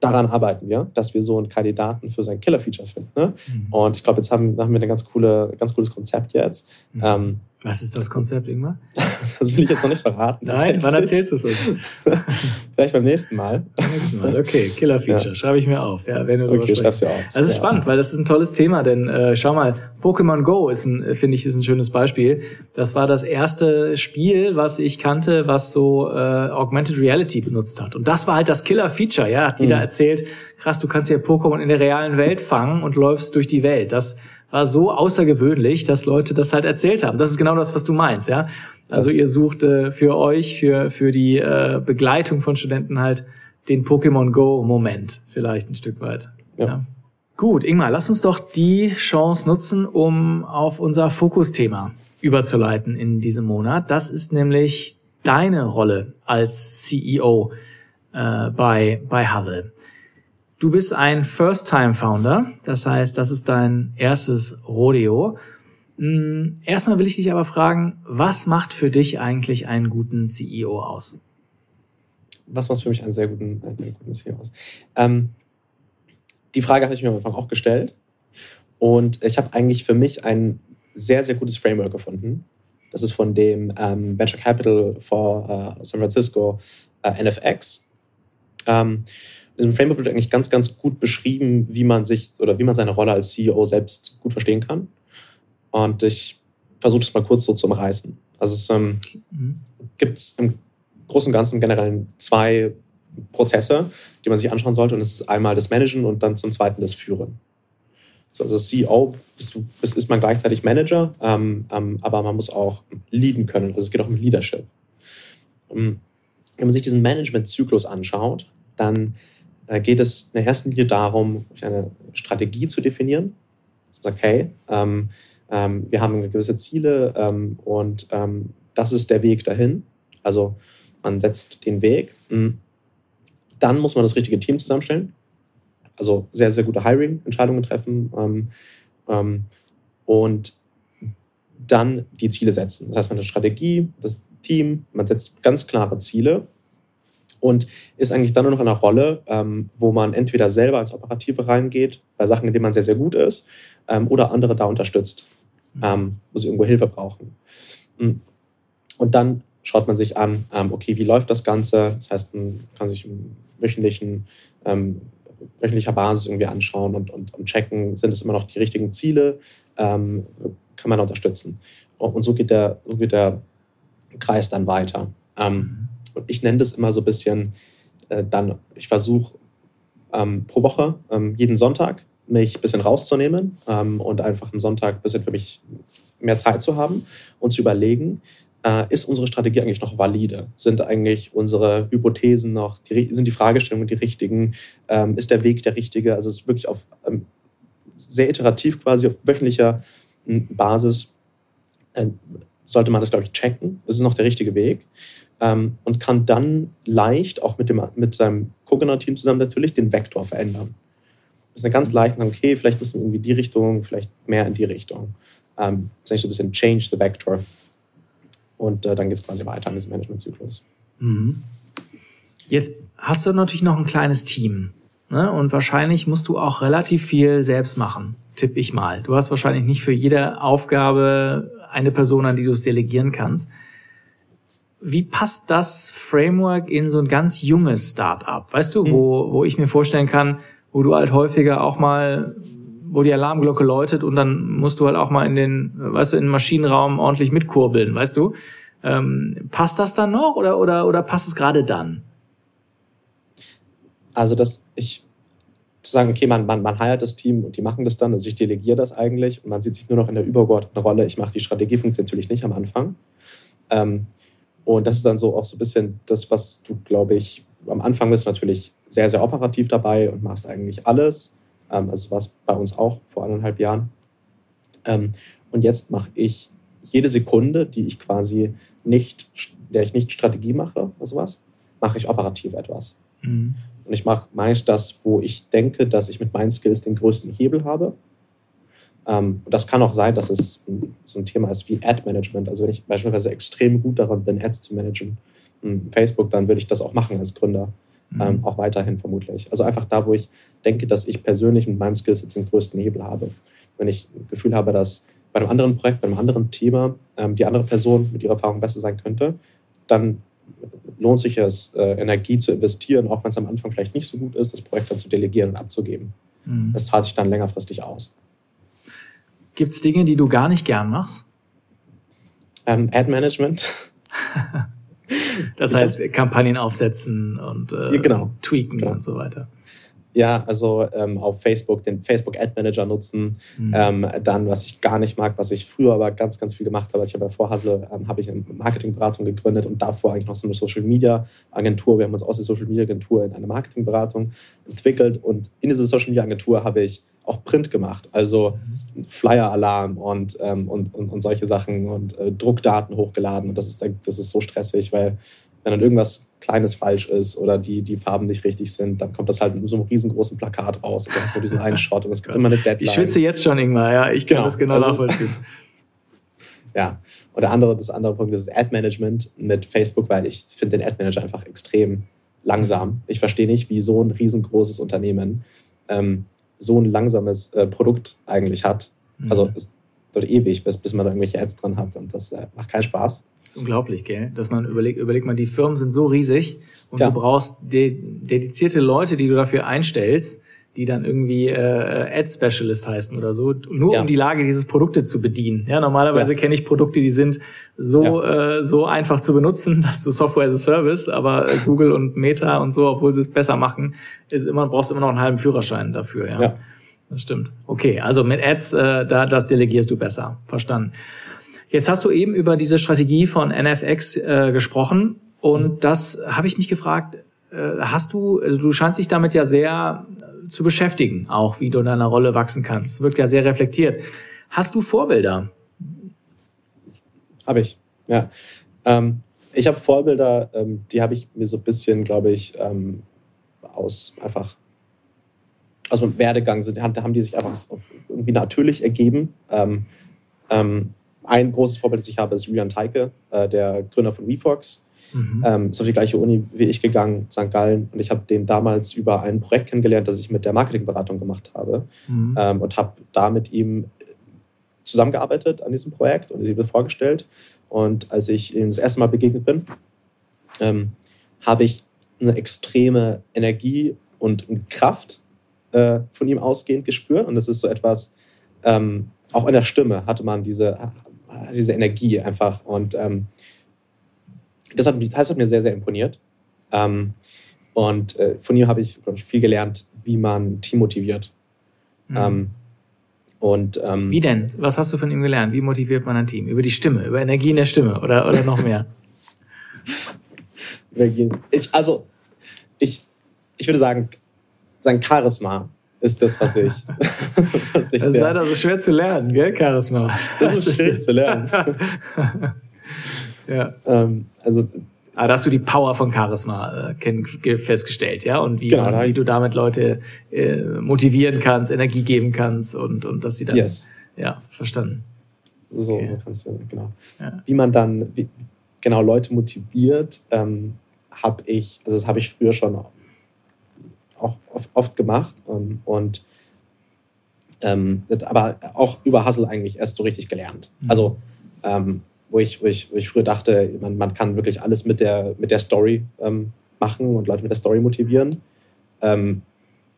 daran arbeiten wir, dass wir so einen Kandidaten für sein Killer-Feature finden. Ne? Mhm. Und ich glaube, jetzt haben, haben wir ein ganz, coole, ganz cooles Konzept jetzt. Mhm. Ähm, was ist das Konzept, Ingmar? das will ich jetzt noch nicht verraten. Nein, wann erzählst du es uns? Vielleicht beim nächsten Mal. Beim nächsten Mal, okay. Killer-Feature, ja. schreibe ich mir auf. Ja, wenn du okay, schreibst du auf. Das ist ja. spannend, weil das ist ein tolles Thema, denn äh, schau mal, Pokémon Go ist ein, finde ich, ist ein schönes Beispiel. Das war das erste Spiel, was ich kannte, was so äh, Augmented Reality benutzt hat. Und das war halt das Killer-Feature, ja. Hat jeder mhm. erzählt, krass, du kannst ja Pokémon in der realen Welt fangen und läufst durch die Welt. Das war so außergewöhnlich, dass Leute das halt erzählt haben. Das ist genau das, was du meinst, ja. Also ihr sucht äh, für euch, für, für die äh, Begleitung von Studenten halt den Pokémon Go-Moment vielleicht ein Stück weit. Ja. ja. Gut, Ingmar, lass uns doch die Chance nutzen, um auf unser Fokusthema überzuleiten in diesem Monat. Das ist nämlich deine Rolle als CEO äh, bei, bei Hustle. Du bist ein First-Time-Founder, das heißt, das ist dein erstes Rodeo. Hm, erstmal will ich dich aber fragen, was macht für dich eigentlich einen guten CEO aus? Was macht für mich einen sehr guten, einen guten CEO aus? Ähm, die Frage habe ich mir am Anfang auch gestellt. Und ich habe eigentlich für mich ein sehr, sehr gutes Framework gefunden. Das ist von dem ähm, Venture Capital for uh, San Francisco, äh, NFX. Ähm, in diesem Framework wird eigentlich ganz, ganz gut beschrieben, wie man sich oder wie man seine Rolle als CEO selbst gut verstehen kann. Und ich versuche das mal kurz so zu umreißen. Also es ähm, mhm. gibt im Großen und Ganzen generell zwei Prozesse, die man sich anschauen sollte. Und das ist einmal das Managen und dann zum Zweiten das Führen. So, also CEO bist du, bist, ist man gleichzeitig Manager, ähm, ähm, aber man muss auch leaden können. Also es geht auch um Leadership. Um, wenn man sich diesen Management-Zyklus anschaut, dann geht es in der ersten Linie darum, eine Strategie zu definieren. Okay, ähm, ähm, wir haben gewisse Ziele ähm, und ähm, das ist der Weg dahin. Also man setzt den Weg. Hm. Dann muss man das richtige Team zusammenstellen also sehr, sehr gute Hiring-Entscheidungen treffen ähm, ähm, und dann die Ziele setzen. Das heißt, man hat eine Strategie, das Team, man setzt ganz klare Ziele und ist eigentlich dann nur noch in einer Rolle, ähm, wo man entweder selber ins Operative reingeht, bei Sachen, in denen man sehr, sehr gut ist, ähm, oder andere da unterstützt, mhm. ähm, wo sie irgendwo Hilfe brauchen. Mm. Und dann schaut man sich an, ähm, okay, wie läuft das Ganze? Das heißt, man kann sich im wöchentlichen ähm, wöchentlicher Basis irgendwie anschauen und, und, und checken, sind es immer noch die richtigen Ziele, ähm, kann man unterstützen. Und so geht der, so geht der Kreis dann weiter. Ähm, mhm. Und ich nenne das immer so ein bisschen äh, dann, ich versuche ähm, pro Woche, ähm, jeden Sonntag, mich ein bisschen rauszunehmen ähm, und einfach am Sonntag ein bisschen für mich mehr Zeit zu haben und zu überlegen, äh, ist unsere Strategie eigentlich noch valide? Sind eigentlich unsere Hypothesen noch, die, sind die Fragestellungen die richtigen? Ähm, ist der Weg der richtige? Also es ist wirklich auf ähm, sehr iterativ quasi auf wöchentlicher hm, Basis äh, sollte man das, glaube ich, checken. Ist es noch der richtige Weg? Ähm, und kann dann leicht auch mit, dem, mit seinem Coconut-Team zusammen natürlich den Vektor verändern. Das ist eine ganz leichte, okay, vielleicht müssen wir irgendwie die Richtung, vielleicht mehr in die Richtung. Ähm, das ist so ein bisschen change the vector. Und äh, dann geht es quasi weiter in diesem Managementzyklus. Mhm. Jetzt hast du natürlich noch ein kleines Team. Ne? Und wahrscheinlich musst du auch relativ viel selbst machen, tippe ich mal. Du hast wahrscheinlich nicht für jede Aufgabe eine Person, an die du es delegieren kannst. Wie passt das Framework in so ein ganz junges Startup? Weißt du, mhm. wo, wo ich mir vorstellen kann, wo du halt häufiger auch mal wo die Alarmglocke läutet und dann musst du halt auch mal in den, weißt du, in den Maschinenraum ordentlich mitkurbeln, weißt du? Ähm, passt das dann noch oder, oder, oder passt es gerade dann? Also, dass ich zu sagen, okay, man, man, man heiert das Team und die machen das dann, also ich delegiere das eigentlich und man sieht sich nur noch in der übergeordneten Rolle. Ich mache die Strategie, funktioniert natürlich nicht am Anfang. Ähm, und das ist dann so auch so ein bisschen das, was du, glaube ich, am Anfang bist natürlich sehr, sehr operativ dabei und machst eigentlich alles. Ähm, also war es bei uns auch vor anderthalb Jahren. Ähm, und jetzt mache ich jede Sekunde, die ich quasi nicht, der ich nicht Strategie mache oder sowas, mache ich operativ etwas. Mhm. Und ich mache meist das, wo ich denke, dass ich mit meinen Skills den größten Hebel habe. Ähm, und das kann auch sein, dass es so ein Thema ist wie Ad-Management. Also wenn ich beispielsweise extrem gut daran bin, Ads zu managen, Facebook, dann würde ich das auch machen als Gründer. Mhm. Ähm, auch weiterhin vermutlich. Also einfach da, wo ich denke, dass ich persönlich mit meinem Skillset den größten Hebel habe. Wenn ich ein Gefühl habe, dass bei einem anderen Projekt, bei einem anderen Thema ähm, die andere Person mit ihrer Erfahrung besser sein könnte, dann lohnt sich es, äh, Energie zu investieren, auch wenn es am Anfang vielleicht nicht so gut ist, das Projekt dann zu delegieren und abzugeben. Mhm. Das zahlt sich dann längerfristig aus. Gibt es Dinge, die du gar nicht gern machst? Ähm, Ad-Management. Das heißt, Kampagnen aufsetzen und äh, genau. tweaken genau. und so weiter. Ja, also ähm, auf Facebook den Facebook Ad Manager nutzen. Mhm. Ähm, dann, was ich gar nicht mag, was ich früher aber ganz, ganz viel gemacht habe. Ich habe ja vor Hustle, ähm, habe ich eine Marketingberatung gegründet und davor eigentlich noch so eine Social Media Agentur. Wir haben uns aus der Social Media Agentur in eine Marketingberatung entwickelt und in dieser Social Media Agentur habe ich auch Print gemacht. Also Flyer-Alarm und, ähm, und, und, und, solche Sachen und äh, Druckdaten hochgeladen. Und das ist, das ist so stressig, weil wenn dann irgendwas Kleines falsch ist oder die, die Farben nicht richtig sind, dann kommt das halt mit so einem riesengroßen Plakat raus und du hast nur diesen einen Shot und es gibt immer eine Deadline. Ich schwitze jetzt schon, Ingmar, ja, ich kann genau. das genau nachvollziehen. ja, und der andere, das andere Punkt ist Ad-Management mit Facebook, weil ich finde den Ad-Manager einfach extrem langsam. Ich verstehe nicht, wie so ein riesengroßes Unternehmen ähm, so ein langsames äh, Produkt eigentlich hat. Mhm. Also es dauert ewig, bis, bis man da irgendwelche Ads dran hat und das äh, macht keinen Spaß. Das ist unglaublich, gell? Dass man überlegt, überlegt man, die Firmen sind so riesig und ja. du brauchst de dedizierte Leute, die du dafür einstellst, die dann irgendwie äh, Ad-Specialist heißen oder so, nur ja. um die Lage dieses Produktes zu bedienen. Ja, normalerweise ja. kenne ich Produkte, die sind so äh, so einfach zu benutzen, dass du Software as a Service, aber äh, Google und Meta und so, obwohl sie es besser machen, ist immer brauchst du immer noch einen halben Führerschein dafür. Ja, ja. das stimmt. Okay, also mit Ads, äh, da das delegierst du besser. Verstanden. Jetzt hast du eben über diese Strategie von NFX äh, gesprochen und das habe ich mich gefragt. Äh, hast du, also du scheinst dich damit ja sehr zu beschäftigen, auch wie du in deiner Rolle wachsen kannst. Wirkt ja sehr reflektiert. Hast du Vorbilder? Habe ich, ja. Ähm, ich habe Vorbilder, ähm, die habe ich mir so ein bisschen, glaube ich, ähm, aus einfach aus meinem Werdegang sind, haben die sich einfach irgendwie natürlich ergeben. Ähm, ähm, ein großes Vorbild, das ich habe, ist Julian Teike, äh, der Gründer von WeFox. Mhm. Ähm, ist auf die gleiche Uni wie ich gegangen, St. Gallen. Und ich habe den damals über ein Projekt kennengelernt, das ich mit der Marketingberatung gemacht habe. Mhm. Ähm, und habe da mit ihm zusammengearbeitet an diesem Projekt und ihm vorgestellt. Und als ich ihm das erste Mal begegnet bin, ähm, habe ich eine extreme Energie und Kraft äh, von ihm ausgehend gespürt. Und das ist so etwas, ähm, auch in der Stimme hatte man diese, diese Energie einfach. Und ähm, das hat, das hat mir sehr, sehr imponiert. Ähm, und äh, von ihm habe ich, glaube ich, viel gelernt, wie man Team motiviert. Mhm. Ähm, und, ähm, wie denn? Was hast du von ihm gelernt? Wie motiviert man ein Team? Über die Stimme, über Energie in der Stimme oder, oder noch mehr? ich, also, ich, ich würde sagen, sein Charisma ist das, was ich. was ich das ist leider so schwer zu lernen, gell, Charisma. Das, ist schwer zu lernen. Ja. Ähm, also Ah, da hast du die Power von Charisma äh, festgestellt, ja, und wie, genau, man, wie du damit Leute äh, motivieren kannst, Energie geben kannst und und dass sie dann, yes. ja, verstanden. So, okay. so kannst du genau. Ja. Wie man dann wie, genau Leute motiviert, ähm, habe ich, also das habe ich früher schon auch oft, gemacht ähm, und ähm, aber auch über Hustle eigentlich erst so richtig gelernt. Mhm. Also ähm, wo ich, wo ich, wo ich früher dachte, man, man kann wirklich alles mit der, mit der Story ähm, machen und Leute mit der Story motivieren, ähm,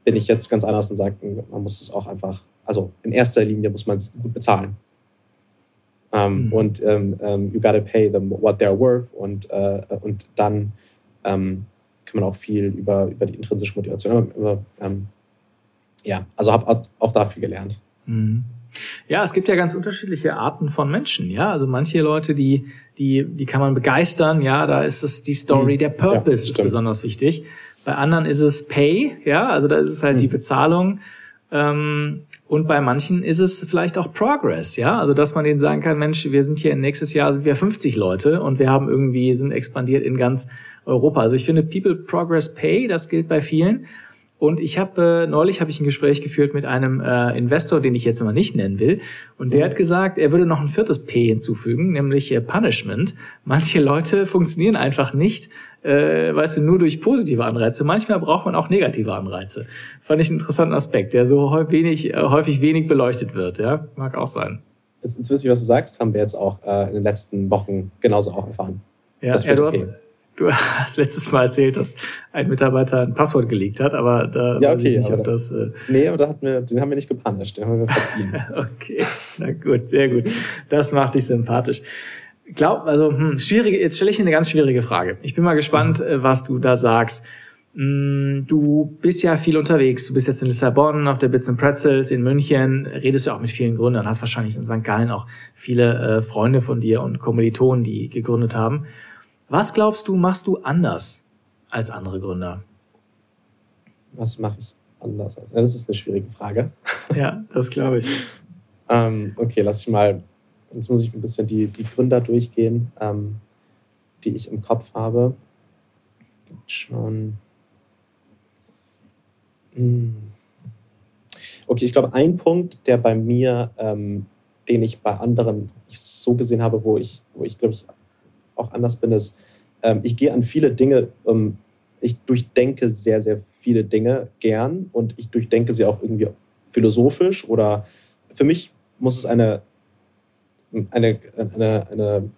bin ich jetzt ganz anders und sage, man muss es auch einfach, also in erster Linie muss man gut bezahlen. Mhm. Und you gotta pay them what they're worth und, äh, und dann ähm, kann man auch viel über, über die intrinsische Motivation. Über, ja, also habe auch da viel gelernt. Mhm. Ja, es gibt ja ganz unterschiedliche Arten von Menschen, ja. Also manche Leute, die, die, die kann man begeistern, ja, da ist es die Story, mhm. der Purpose ja, ist besonders wichtig. Bei anderen ist es Pay, ja, also da ist es halt mhm. die Bezahlung. Ähm, und bei manchen ist es vielleicht auch Progress, ja. Also dass man denen sagen kann, Mensch, wir sind hier nächstes Jahr sind wir 50 Leute und wir haben irgendwie, sind expandiert in ganz Europa. Also ich finde People Progress Pay, das gilt bei vielen. Und ich habe äh, neulich habe ich ein Gespräch geführt mit einem äh, Investor, den ich jetzt immer nicht nennen will. Und der hat gesagt, er würde noch ein viertes P hinzufügen, nämlich äh, Punishment. Manche Leute funktionieren einfach nicht, äh, weißt du, nur durch positive Anreize. Manchmal braucht man auch negative Anreize. Fand ich einen interessanten Aspekt, der so häufig wenig, äh, häufig wenig beleuchtet wird. Ja, mag auch sein. Jetzt, jetzt witzig, was du sagst, haben wir jetzt auch äh, in den letzten Wochen genauso auch erfahren. Ja, ja du hast Du hast letztes Mal erzählt, dass ein Mitarbeiter ein Passwort gelegt hat, aber da ja, okay, nicht, ob das. Äh nee, aber da hat wir, den haben wir nicht gepunished, den haben wir verziehen. okay, na gut, sehr gut. Das macht dich sympathisch. Glaub, also hm, schwierige. Jetzt stelle ich eine ganz schwierige Frage. Ich bin mal gespannt, mhm. was du da sagst. Hm, du bist ja viel unterwegs. Du bist jetzt in Lissabon, auf der Bits and Pretzels, in München, redest ja auch mit vielen Gründern, hast wahrscheinlich in St. Gallen auch viele äh, Freunde von dir und Kommilitonen, die gegründet haben. Was glaubst du, machst du anders als andere Gründer? Was mache ich anders als. Das ist eine schwierige Frage. Ja, das glaube ich. ähm, okay, lass ich mal. Jetzt muss ich ein bisschen die, die Gründer durchgehen, ähm, die ich im Kopf habe. Schon. Hm. Okay, ich glaube, ein Punkt, der bei mir, ähm, den ich bei anderen so gesehen habe, wo ich, wo ich glaube ich auch anders bin, ist, ähm, ich gehe an viele Dinge, ähm, ich durchdenke sehr, sehr viele Dinge gern und ich durchdenke sie auch irgendwie philosophisch oder für mich muss es eine, eine, eine, eine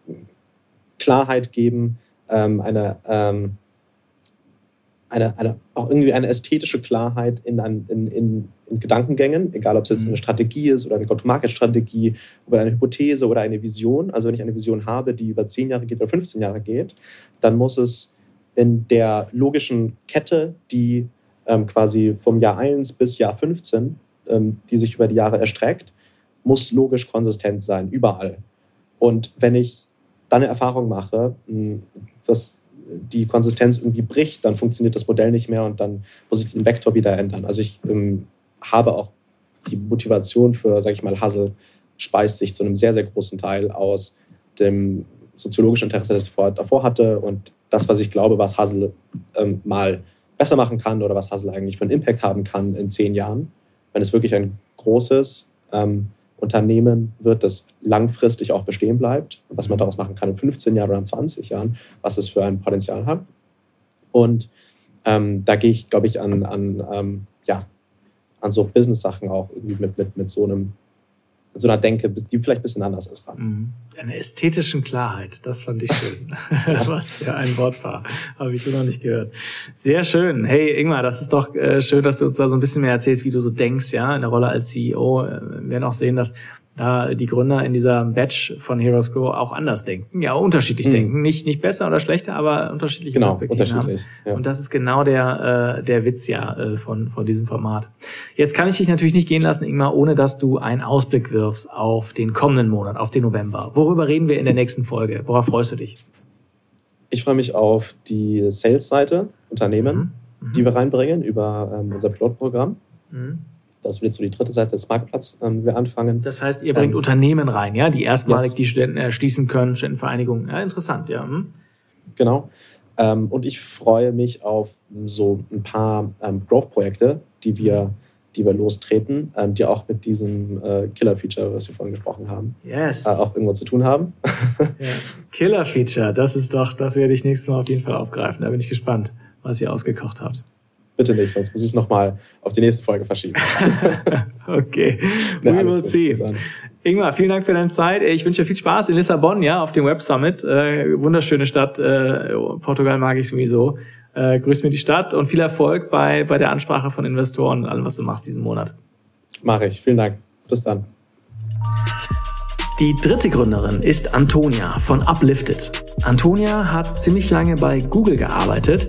Klarheit geben, ähm, eine, ähm, eine, eine, auch irgendwie eine ästhetische Klarheit in, in, in, in Gedankengängen, egal ob es jetzt mhm. eine Strategie ist oder eine Go-to-Market-Strategie oder eine Hypothese oder eine Vision. Also wenn ich eine Vision habe, die über 10 Jahre geht oder 15 Jahre geht, dann muss es in der logischen Kette, die ähm, quasi vom Jahr 1 bis Jahr 15, ähm, die sich über die Jahre erstreckt, muss logisch konsistent sein, überall. Und wenn ich dann eine Erfahrung mache, was die Konsistenz irgendwie bricht, dann funktioniert das Modell nicht mehr und dann muss ich den Vektor wieder ändern. Also ich ähm, habe auch die Motivation für, sage ich mal, Hustle speist sich zu einem sehr, sehr großen Teil aus dem soziologischen Interesse, das ich davor hatte und das, was ich glaube, was Hustle ähm, mal besser machen kann oder was Hustle eigentlich für einen Impact haben kann in zehn Jahren, wenn es wirklich ein großes ähm, Unternehmen wird, das langfristig auch bestehen bleibt und was man daraus machen kann in 15 Jahren oder in 20 Jahren, was es für ein Potenzial hat. Und ähm, da gehe ich, glaube ich, an, an, ähm, ja, an so Business-Sachen auch irgendwie mit, mit, mit so einem mit so einer Denke, die vielleicht ein bisschen anders ist. Mhm. Eine ästhetischen Klarheit, das fand ich schön. Was für ein Wort war, habe ich so noch nicht gehört. Sehr schön. Hey Ingmar, das ist doch äh, schön, dass du uns da so ein bisschen mehr erzählst, wie du so denkst, ja, in der Rolle als CEO. Äh, wir werden auch sehen, dass da die Gründer in dieser Batch von Heroes Grow auch anders denken, ja, unterschiedlich mhm. denken, nicht nicht besser oder schlechter, aber unterschiedliche genau, Perspektiven unterschiedlich, haben. Ja. Und das ist genau der äh, der Witz ja äh, von von diesem Format. Jetzt kann ich dich natürlich nicht gehen lassen, Ingmar, ohne dass du einen Ausblick wirfst auf den kommenden Monat, auf den November. Worüber reden wir in der nächsten Folge? Worauf freust du dich? Ich freue mich auf die Sales-Seite Unternehmen, mhm. die wir reinbringen über ähm, unser Pilotprogramm. Das wird jetzt so die dritte Seite des Marktplatzes, ähm, wir anfangen. Das heißt, ihr bringt ähm, Unternehmen rein, ja, die erstmalig yes. die Studenten erschließen können, Studentenvereinigungen. Ja, interessant, ja. Hm. Genau. Ähm, und ich freue mich auf so ein paar ähm, Growth-Projekte, die wir, die wir lostreten, ähm, die auch mit diesem äh, Killer-Feature, was wir vorhin gesprochen haben, yes. äh, auch irgendwo zu tun haben. ja. Killer-Feature, das ist doch, das werde ich nächstes Mal auf jeden Fall aufgreifen. Da bin ich gespannt, was ihr ausgekocht habt. Bitte nicht, sonst muss ich es nochmal auf die nächste Folge verschieben. okay, we will see. Ingmar, vielen Dank für deine Zeit. Ich wünsche dir viel Spaß in Lissabon, ja, auf dem Web Summit. Äh, wunderschöne Stadt. Äh, Portugal mag ich sowieso. Äh, grüß mir die Stadt und viel Erfolg bei, bei der Ansprache von Investoren und allem, was du machst diesen Monat. Mache ich. Vielen Dank. Bis dann. Die dritte Gründerin ist Antonia von Uplifted. Antonia hat ziemlich lange bei Google gearbeitet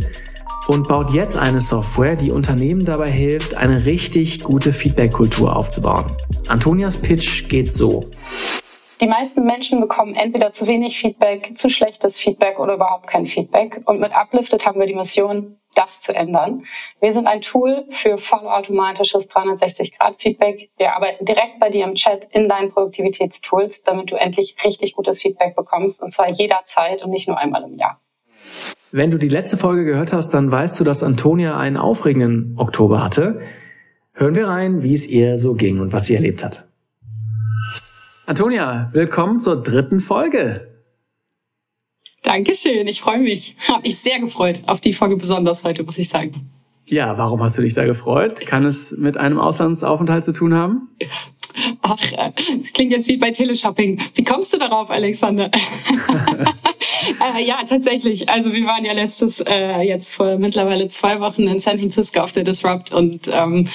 und baut jetzt eine Software, die Unternehmen dabei hilft, eine richtig gute Feedback-Kultur aufzubauen. Antonias Pitch geht so. Die meisten Menschen bekommen entweder zu wenig Feedback, zu schlechtes Feedback oder überhaupt kein Feedback. Und mit Uplifted haben wir die Mission, das zu ändern. Wir sind ein Tool für vollautomatisches 360-Grad-Feedback. Wir arbeiten direkt bei dir im Chat in deinen Produktivitätstools, damit du endlich richtig gutes Feedback bekommst, und zwar jederzeit und nicht nur einmal im Jahr. Wenn du die letzte Folge gehört hast, dann weißt du, dass Antonia einen aufregenden Oktober hatte. Hören wir rein, wie es ihr so ging und was sie erlebt hat. Antonia, willkommen zur dritten Folge. Dankeschön, ich freue mich. Habe mich sehr gefreut auf die Folge besonders heute, muss ich sagen. Ja, warum hast du dich da gefreut? Kann es mit einem Auslandsaufenthalt zu tun haben? Ach, das klingt jetzt wie bei Teleshopping. Wie kommst du darauf, Alexander? äh, ja, tatsächlich. Also wir waren ja letztes, äh, jetzt vor mittlerweile zwei Wochen in San Francisco auf der Disrupt und ähm,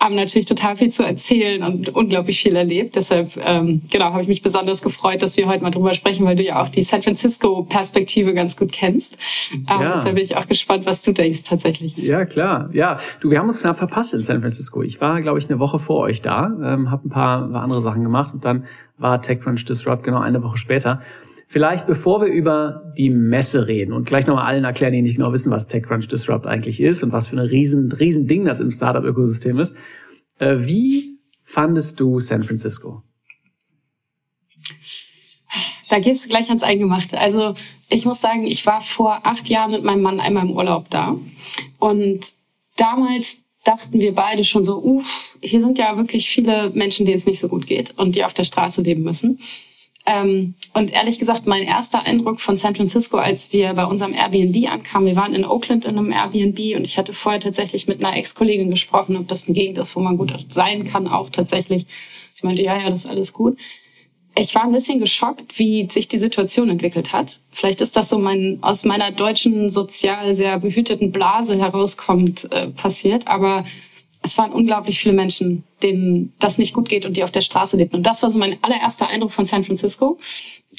haben natürlich total viel zu erzählen und unglaublich viel erlebt. Deshalb, ähm, genau, habe ich mich besonders gefreut, dass wir heute mal drüber sprechen, weil du ja auch die San Francisco-Perspektive ganz gut kennst. Ähm, ja. Deshalb bin ich auch gespannt, was du denkst tatsächlich. Ja, klar. Ja, du, wir haben uns knapp verpasst in San Francisco. Ich war, glaube ich, eine Woche vor euch da, ähm, habe ein paar, paar andere Sachen gemacht und dann war TechCrunch Disrupt genau eine Woche später. Vielleicht bevor wir über die Messe reden und gleich nochmal allen erklären, die nicht genau wissen, was TechCrunch Disrupt eigentlich ist und was für ein riesen, riesen Ding das im Startup-Ökosystem ist. Äh, wie fandest du San Francisco? Da gehst du gleich ans Eingemachte. Also ich muss sagen, ich war vor acht Jahren mit meinem Mann einmal im Urlaub da. Und damals dachten wir beide schon so, uff, hier sind ja wirklich viele Menschen, denen es nicht so gut geht und die auf der Straße leben müssen. Ähm, und ehrlich gesagt, mein erster Eindruck von San Francisco, als wir bei unserem Airbnb ankamen, wir waren in Oakland in einem Airbnb und ich hatte vorher tatsächlich mit einer Ex-Kollegin gesprochen, ob das eine Gegend ist, wo man gut sein kann, auch tatsächlich. Sie meinte, ja, ja, das ist alles gut. Ich war ein bisschen geschockt, wie sich die Situation entwickelt hat. Vielleicht ist das so mein aus meiner deutschen sozial sehr behüteten Blase herauskommt äh, passiert, aber es waren unglaublich viele Menschen, denen das nicht gut geht und die auf der Straße leben. Und das war so mein allererster Eindruck von San Francisco.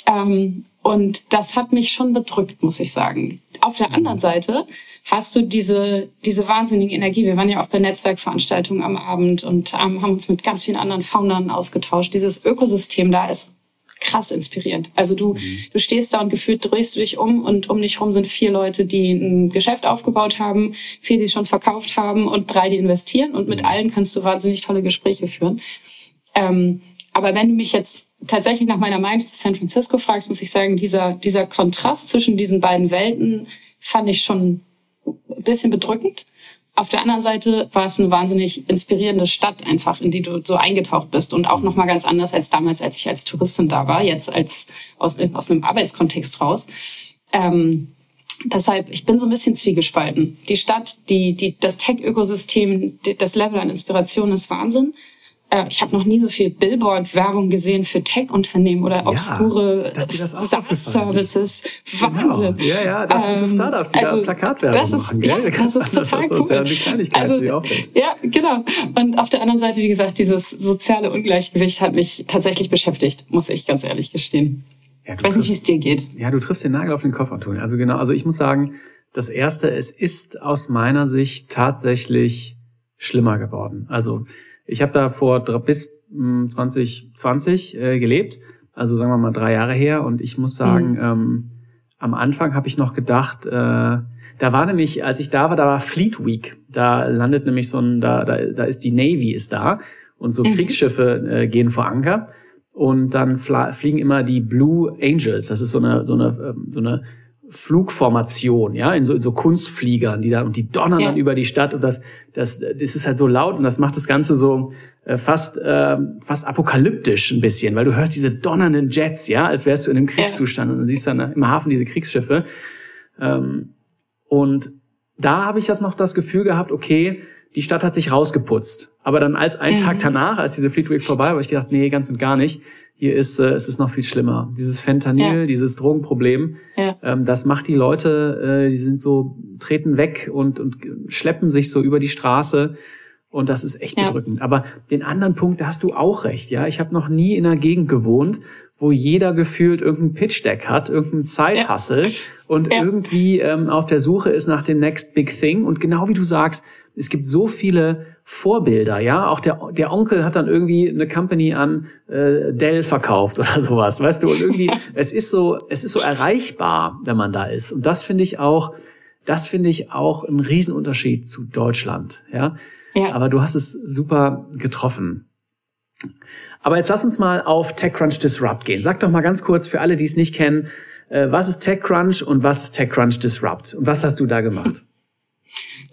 Ähm, und das hat mich schon bedrückt, muss ich sagen. Auf der anderen Seite hast du diese, diese wahnsinnige Energie. Wir waren ja auch bei Netzwerkveranstaltungen am Abend und ähm, haben uns mit ganz vielen anderen Foundern ausgetauscht. Dieses Ökosystem da ist krass inspirierend. Also du, mhm. du stehst da und gefühlt drehst du dich um und um dich rum sind vier Leute, die ein Geschäft aufgebaut haben, vier, die es schon verkauft haben und drei, die investieren und mit mhm. allen kannst du wahnsinnig tolle Gespräche führen. Ähm, aber wenn du mich jetzt tatsächlich nach meiner Meinung zu San Francisco fragst, muss ich sagen, dieser, dieser Kontrast zwischen diesen beiden Welten fand ich schon ein bisschen bedrückend. Auf der anderen Seite war es eine wahnsinnig inspirierende Stadt einfach, in die du so eingetaucht bist und auch nochmal ganz anders als damals, als ich als Touristin da war, jetzt als aus, aus einem Arbeitskontext raus. Ähm, deshalb, ich bin so ein bisschen zwiegespalten. Die Stadt, die, die, das Tech-Ökosystem, das Level an Inspiration ist Wahnsinn. Äh, ich habe noch nie so viel Billboard-Werbung gesehen für Tech-Unternehmen oder obskure ja, SaaS-Services. Wahnsinn. Genau. Ja, ja, das sind so ähm, Startups, die also, da Plakatwerbung das ist, machen. Ja, das ist total das cool. Ja, also, ja, genau. Und auf der anderen Seite, wie gesagt, dieses soziale Ungleichgewicht hat mich tatsächlich beschäftigt, muss ich ganz ehrlich gestehen. Ja, ich weiß nicht, wie es dir geht. Ja, du triffst den Nagel auf den Kopf, Antonio. Also genau, also ich muss sagen, das Erste, es ist aus meiner Sicht tatsächlich schlimmer geworden. Also ich habe da vor bis 2020 hm, äh, gelebt, also sagen wir mal drei Jahre her. Und ich muss sagen, mhm. ähm, am Anfang habe ich noch gedacht, äh, da war nämlich, als ich da war, da war Fleet Week. Da landet nämlich so ein, da, da, da ist die Navy ist da und so mhm. Kriegsschiffe äh, gehen vor Anker. Und dann fliegen immer die Blue Angels. Das ist so eine, so eine, ähm, so eine Flugformation, ja, in so, in so Kunstfliegern, die da und die donnern ja. dann über die Stadt und das, das, das ist halt so laut und das macht das Ganze so äh, fast, äh, fast apokalyptisch ein bisschen, weil du hörst diese donnernden Jets, ja, als wärst du in einem Kriegszustand ja. und du siehst dann im Hafen diese Kriegsschiffe. Ähm, und da habe ich das noch das Gefühl gehabt, okay, die Stadt hat sich rausgeputzt. Aber dann als ein mhm. Tag danach, als diese Fleet Week vorbei war, habe ich gedacht, nee, ganz und gar nicht hier ist äh, es ist noch viel schlimmer. Dieses Fentanyl, ja. dieses Drogenproblem, ja. ähm, das macht die Leute, äh, die sind so, treten weg und, und schleppen sich so über die Straße. Und das ist echt ja. bedrückend. Aber den anderen Punkt, da hast du auch recht. Ja, ich habe noch nie in einer Gegend gewohnt, wo jeder gefühlt irgendein Pitch-Deck hat, irgendein Side-Hustle und irgendwie ähm, auf der Suche ist nach dem Next Big Thing. Und genau wie du sagst, es gibt so viele Vorbilder, ja. Auch der, der Onkel hat dann irgendwie eine Company an äh, Dell verkauft oder sowas, weißt du? Und irgendwie, es ist so, es ist so erreichbar, wenn man da ist. Und das finde ich auch, das finde ich auch ein Riesenunterschied zu Deutschland, ja. Ja. Aber du hast es super getroffen. Aber jetzt lass uns mal auf TechCrunch Disrupt gehen. Sag doch mal ganz kurz für alle, die es nicht kennen, äh, was ist TechCrunch und was ist TechCrunch Disrupt? Und was hast du da gemacht?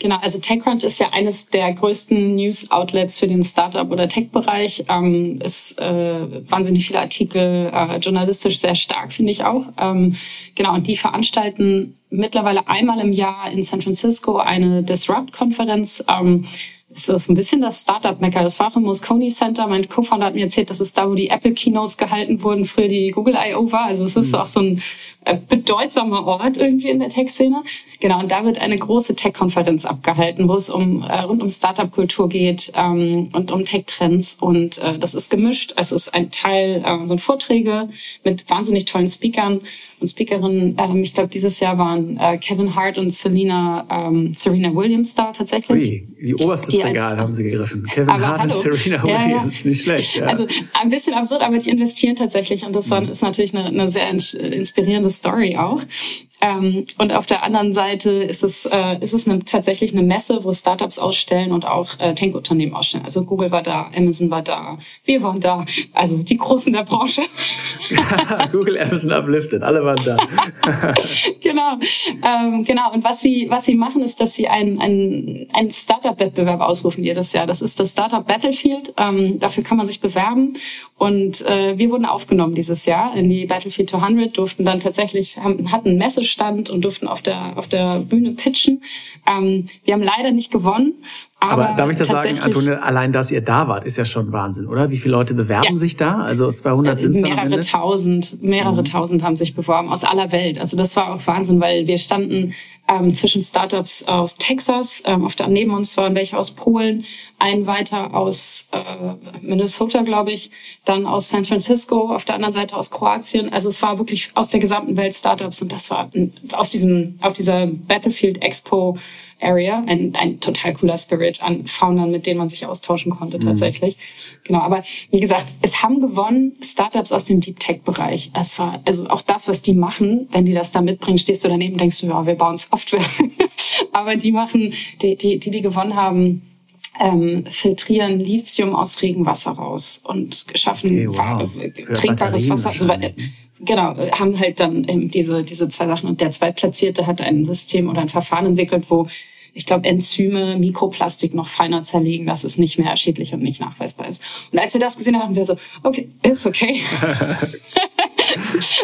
Genau, also TechCrunch ist ja eines der größten News-Outlets für den Startup- oder Tech-Bereich. Ähm, ist äh, wahnsinnig viele Artikel, äh, journalistisch sehr stark, finde ich auch. Ähm, genau, und die veranstalten mittlerweile einmal im Jahr in San Francisco eine Disrupt-Konferenz. Ähm, das ist ein bisschen das Startup-Mecker. Das war auch im Moscone Center. Mein Co-Founder hat mir erzählt, dass es da, wo die Apple Keynotes gehalten wurden, früher die Google I.O. war. Also es ist mhm. auch so ein äh, bedeutsamer Ort irgendwie in der Tech-Szene. Genau, und da wird eine große Tech-Konferenz abgehalten, wo es um äh, rund um Startup-Kultur geht ähm, und um Tech-Trends. Und äh, das ist gemischt. Es ist ein Teil, äh, so ein Vorträge mit wahnsinnig tollen Speakern und Speakerinnen. Ähm, ich glaube, dieses Jahr waren äh, Kevin Hart und Selena, ähm, Serena Williams da tatsächlich. Ui, die oberste die Preisregal als, haben sie gegriffen. Kevin Hart und Serena Williams, ja. nicht schlecht. Ja. Also ein bisschen absurd, aber die investieren tatsächlich und das war, mhm. ist natürlich eine, eine sehr inspirierende Story auch. Ähm, und auf der anderen Seite ist es, äh, ist es eine, tatsächlich eine Messe, wo Startups ausstellen und auch äh, Tech-Unternehmen ausstellen. Also Google war da, Amazon war da, wir waren da, also die Großen der Branche. Google, Amazon uplifted, alle waren da. genau, ähm, genau. Und was sie, was sie machen, ist, dass sie einen, einen, einen Startup-Wettbewerb ausrufen jedes Jahr. Das ist das Startup Battlefield. Ähm, dafür kann man sich bewerben. Und äh, wir wurden aufgenommen dieses Jahr in die Battlefield 200, durften dann tatsächlich, haben, hatten Messe stand und durften auf der, auf der Bühne pitchen. Ähm, wir haben leider nicht gewonnen. Aber, aber darf ich das sagen, Antonia, allein, dass ihr da wart, ist ja schon Wahnsinn, oder? Wie viele Leute bewerben ja. sich da? Also 200 sind es Mehrere tausend, mehrere mhm. tausend haben sich beworben aus aller Welt. Also das war auch Wahnsinn, weil wir standen ähm, zwischen Startups aus Texas, ähm, auf der, neben uns waren welche aus Polen, ein weiter aus äh, Minnesota, glaube ich, dann aus San Francisco, auf der anderen Seite aus Kroatien. Also es war wirklich aus der gesamten Welt Startups und das war auf diesem, auf dieser Battlefield Expo Area. Ein, ein total cooler Spirit an Foundern, mit denen man sich austauschen konnte mhm. tatsächlich. Mhm. Genau, aber wie gesagt, es haben gewonnen Startups aus dem Deep Tech Bereich. Es war also auch das, was die machen, wenn die das da mitbringen, stehst du daneben, denkst du, ja, wir bauen Software. aber die machen, die, die, die, die gewonnen haben, ähm, filtrieren Lithium aus Regenwasser raus und schaffen okay, wow. trinkbares Wasser. So, ne? Genau, haben halt dann eben diese, diese zwei Sachen. Und der Zweitplatzierte hat ein System oder ein Verfahren entwickelt, wo ich glaube, Enzyme, Mikroplastik noch feiner zerlegen, dass es nicht mehr schädlich und nicht nachweisbar ist. Und als wir das gesehen haben, haben wir so, okay, ist okay.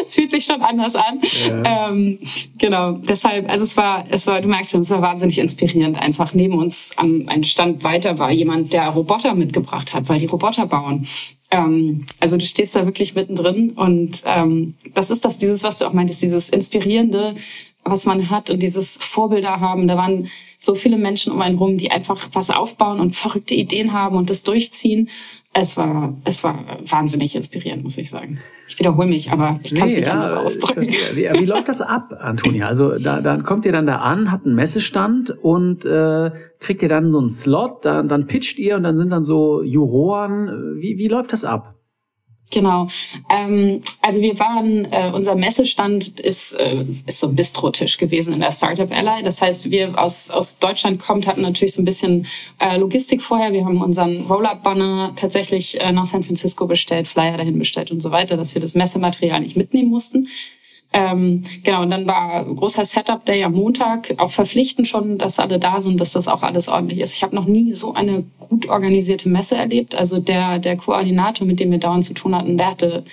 es fühlt sich schon anders an. Ja. Ähm, genau, deshalb, also es war, es war, du merkst schon, es war wahnsinnig inspirierend. Einfach neben uns an einem Stand weiter war jemand, der Roboter mitgebracht hat, weil die Roboter bauen. Ähm, also du stehst da wirklich mittendrin und ähm, das ist das, dieses, was du auch meintest, dieses Inspirierende, was man hat und dieses Vorbilder haben. Da waren so viele Menschen um einen rum, die einfach was aufbauen und verrückte Ideen haben und das durchziehen. Es war, es war wahnsinnig inspirierend, muss ich sagen. Ich wiederhole mich, aber ich kann es nee, nicht ja, anders ausdrücken. Wie, wie, läuft das ab, Antonia? Also da, dann kommt ihr dann da an, habt einen Messestand und äh, kriegt ihr dann so einen Slot, dann, dann pitcht ihr und dann sind dann so Juroren. Wie, wie läuft das ab? Genau. Ähm, also wir waren, äh, unser Messestand ist, äh, ist so ein Bistrotisch gewesen in der Startup Ally. Das heißt, wir aus, aus Deutschland kommt, hatten natürlich so ein bisschen äh, Logistik vorher. Wir haben unseren Roll-Up-Banner tatsächlich äh, nach San Francisco bestellt, Flyer dahin bestellt und so weiter, dass wir das Messematerial nicht mitnehmen mussten. Ähm, genau, und dann war großer Setup-Day am Montag, auch verpflichtend schon, dass alle da sind, dass das auch alles ordentlich ist. Ich habe noch nie so eine gut organisierte Messe erlebt. Also der, der Koordinator, mit dem wir dauernd zu tun hatten, der hatte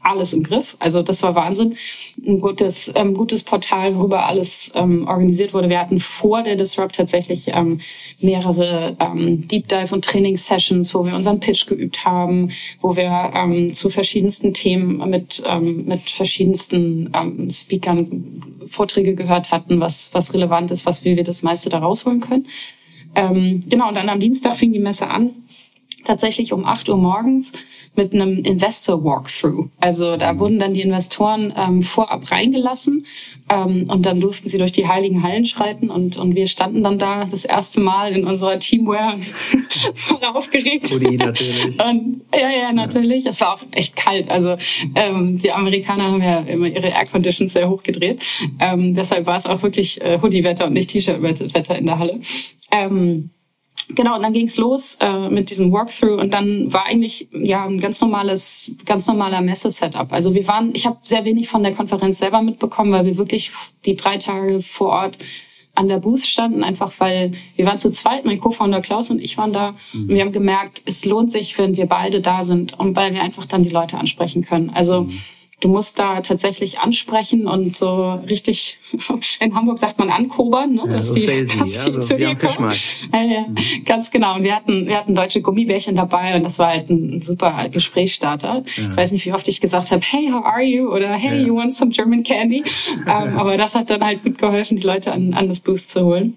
alles im Griff. Also das war Wahnsinn. Ein gutes, ähm, gutes Portal, worüber alles ähm, organisiert wurde. Wir hatten vor der Disrupt tatsächlich ähm, mehrere ähm, Deep Dive und Training-Sessions, wo wir unseren Pitch geübt haben, wo wir ähm, zu verschiedensten Themen mit, ähm, mit verschiedensten Speakern Vorträge gehört hatten, was, was relevant ist, was wie wir das meiste da rausholen können. Genau, und dann am Dienstag fing die Messe an tatsächlich um 8 Uhr morgens mit einem Investor Walkthrough. Also da mhm. wurden dann die Investoren ähm, vorab reingelassen ähm, und dann durften sie durch die heiligen Hallen schreiten und, und wir standen dann da das erste Mal in unserer Teamwear voll aufgeregt. Udi, natürlich. Und, ja, ja, natürlich. Ja. Es war auch echt kalt. Also ähm, die Amerikaner haben ja immer ihre Air Conditions sehr hochgedreht. Ähm, deshalb war es auch wirklich äh, Hoodie-Wetter und nicht T-Shirt-Wetter in der Halle. Ähm, Genau, und dann ging's los äh, mit diesem Walkthrough und dann war eigentlich ja ein ganz normales, ganz normaler Messe-Setup. Also wir waren, ich habe sehr wenig von der Konferenz selber mitbekommen, weil wir wirklich die drei Tage vor Ort an der Booth standen, einfach weil wir waren zu zweit, mein Co-Founder Klaus und ich waren da mhm. und wir haben gemerkt, es lohnt sich, wenn wir beide da sind und weil wir einfach dann die Leute ansprechen können. Also mhm du musst da tatsächlich ansprechen und so richtig, in Hamburg sagt man ankobern, ne? Ja, dass so die, salesy, dass die ja, so zu dir kommen. Ja, ja. Mhm. Ganz genau. Und wir hatten, wir hatten deutsche Gummibärchen dabei und das war halt ein super Gesprächsstarter. Ja. Ich weiß nicht, wie oft ich gesagt habe, hey, how are you? Oder hey, you want some German candy? ähm, aber das hat dann halt gut geholfen, die Leute an, an das Booth zu holen.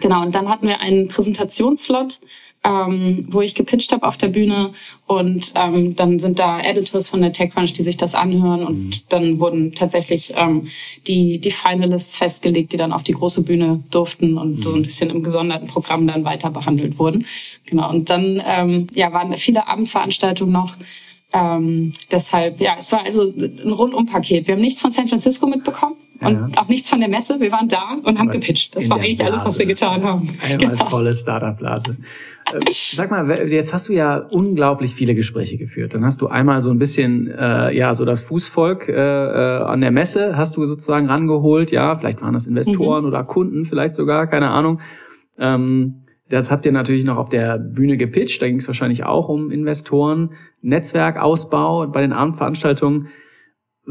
Genau, und dann hatten wir einen Präsentationsslot ähm, wo ich gepitcht habe auf der Bühne und ähm, dann sind da Editors von der TechCrunch, die sich das anhören und mhm. dann wurden tatsächlich ähm, die, die Finalists festgelegt, die dann auf die große Bühne durften und mhm. so ein bisschen im gesonderten Programm dann weiter behandelt wurden. Genau, und dann ähm, ja, waren viele Abendveranstaltungen noch. Ähm, deshalb, ja, es war also ein Rundumpaket. Wir haben nichts von San Francisco mitbekommen und ja. auch nichts von der Messe. Wir waren da und haben gepitcht. Das war eigentlich Blase. alles, was wir getan haben. Einmal genau. volle Startup-Blase. Äh, sag mal, jetzt hast du ja unglaublich viele Gespräche geführt. Dann hast du einmal so ein bisschen, äh, ja, so das Fußvolk äh, äh, an der Messe hast du sozusagen rangeholt. Ja, vielleicht waren das Investoren mhm. oder Kunden, vielleicht sogar, keine Ahnung. Ähm, das habt ihr natürlich noch auf der Bühne gepitcht. Da ging es wahrscheinlich auch um Investoren, Netzwerkausbau bei den Abendveranstaltungen.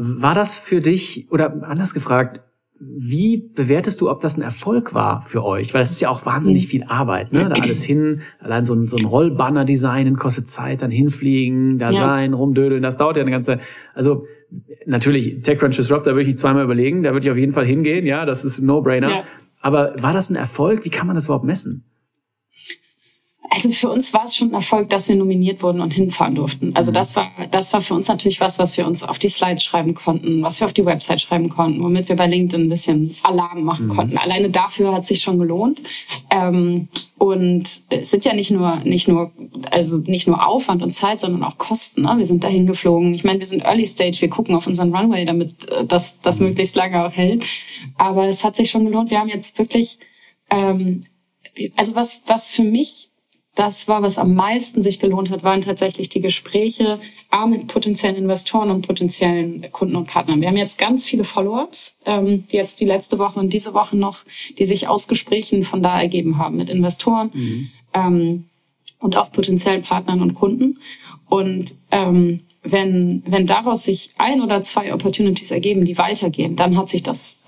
War das für dich, oder anders gefragt, wie bewertest du, ob das ein Erfolg war für euch? Weil es ist ja auch wahnsinnig viel Arbeit, ne? Da alles hin, allein so ein, so ein Rollbanner designen kostet Zeit, dann hinfliegen, da ja. sein, rumdödeln, das dauert ja eine ganze, also natürlich TechCrunch Disrupt, da würde ich nicht zweimal überlegen, da würde ich auf jeden Fall hingehen, ja, das ist ein No-Brainer. Ja. Aber war das ein Erfolg? Wie kann man das überhaupt messen? Also für uns war es schon ein Erfolg, dass wir nominiert wurden und hinfahren durften. Also mhm. das war, das war für uns natürlich was, was wir uns auf die Slides schreiben konnten, was wir auf die Website schreiben konnten, womit wir bei LinkedIn ein bisschen Alarm machen mhm. konnten. Alleine dafür hat sich schon gelohnt. Ähm, und es sind ja nicht nur, nicht nur, also nicht nur Aufwand und Zeit, sondern auch Kosten. Ne? Wir sind dahin geflogen. Ich meine, wir sind Early Stage. Wir gucken auf unseren Runway, damit äh, das, das mhm. möglichst lange auch hält. Aber es hat sich schon gelohnt. Wir haben jetzt wirklich, ähm, also was, was für mich das war, was am meisten sich gelohnt hat, waren tatsächlich die Gespräche A, mit potenziellen Investoren und potenziellen Kunden und Partnern. Wir haben jetzt ganz viele Follow-ups, ähm, die jetzt die letzte Woche und diese Woche noch, die sich aus Gesprächen von da ergeben haben mit Investoren mhm. ähm, und auch potenziellen Partnern und Kunden. Und ähm, wenn, wenn daraus sich ein oder zwei Opportunities ergeben, die weitergehen, dann hat sich das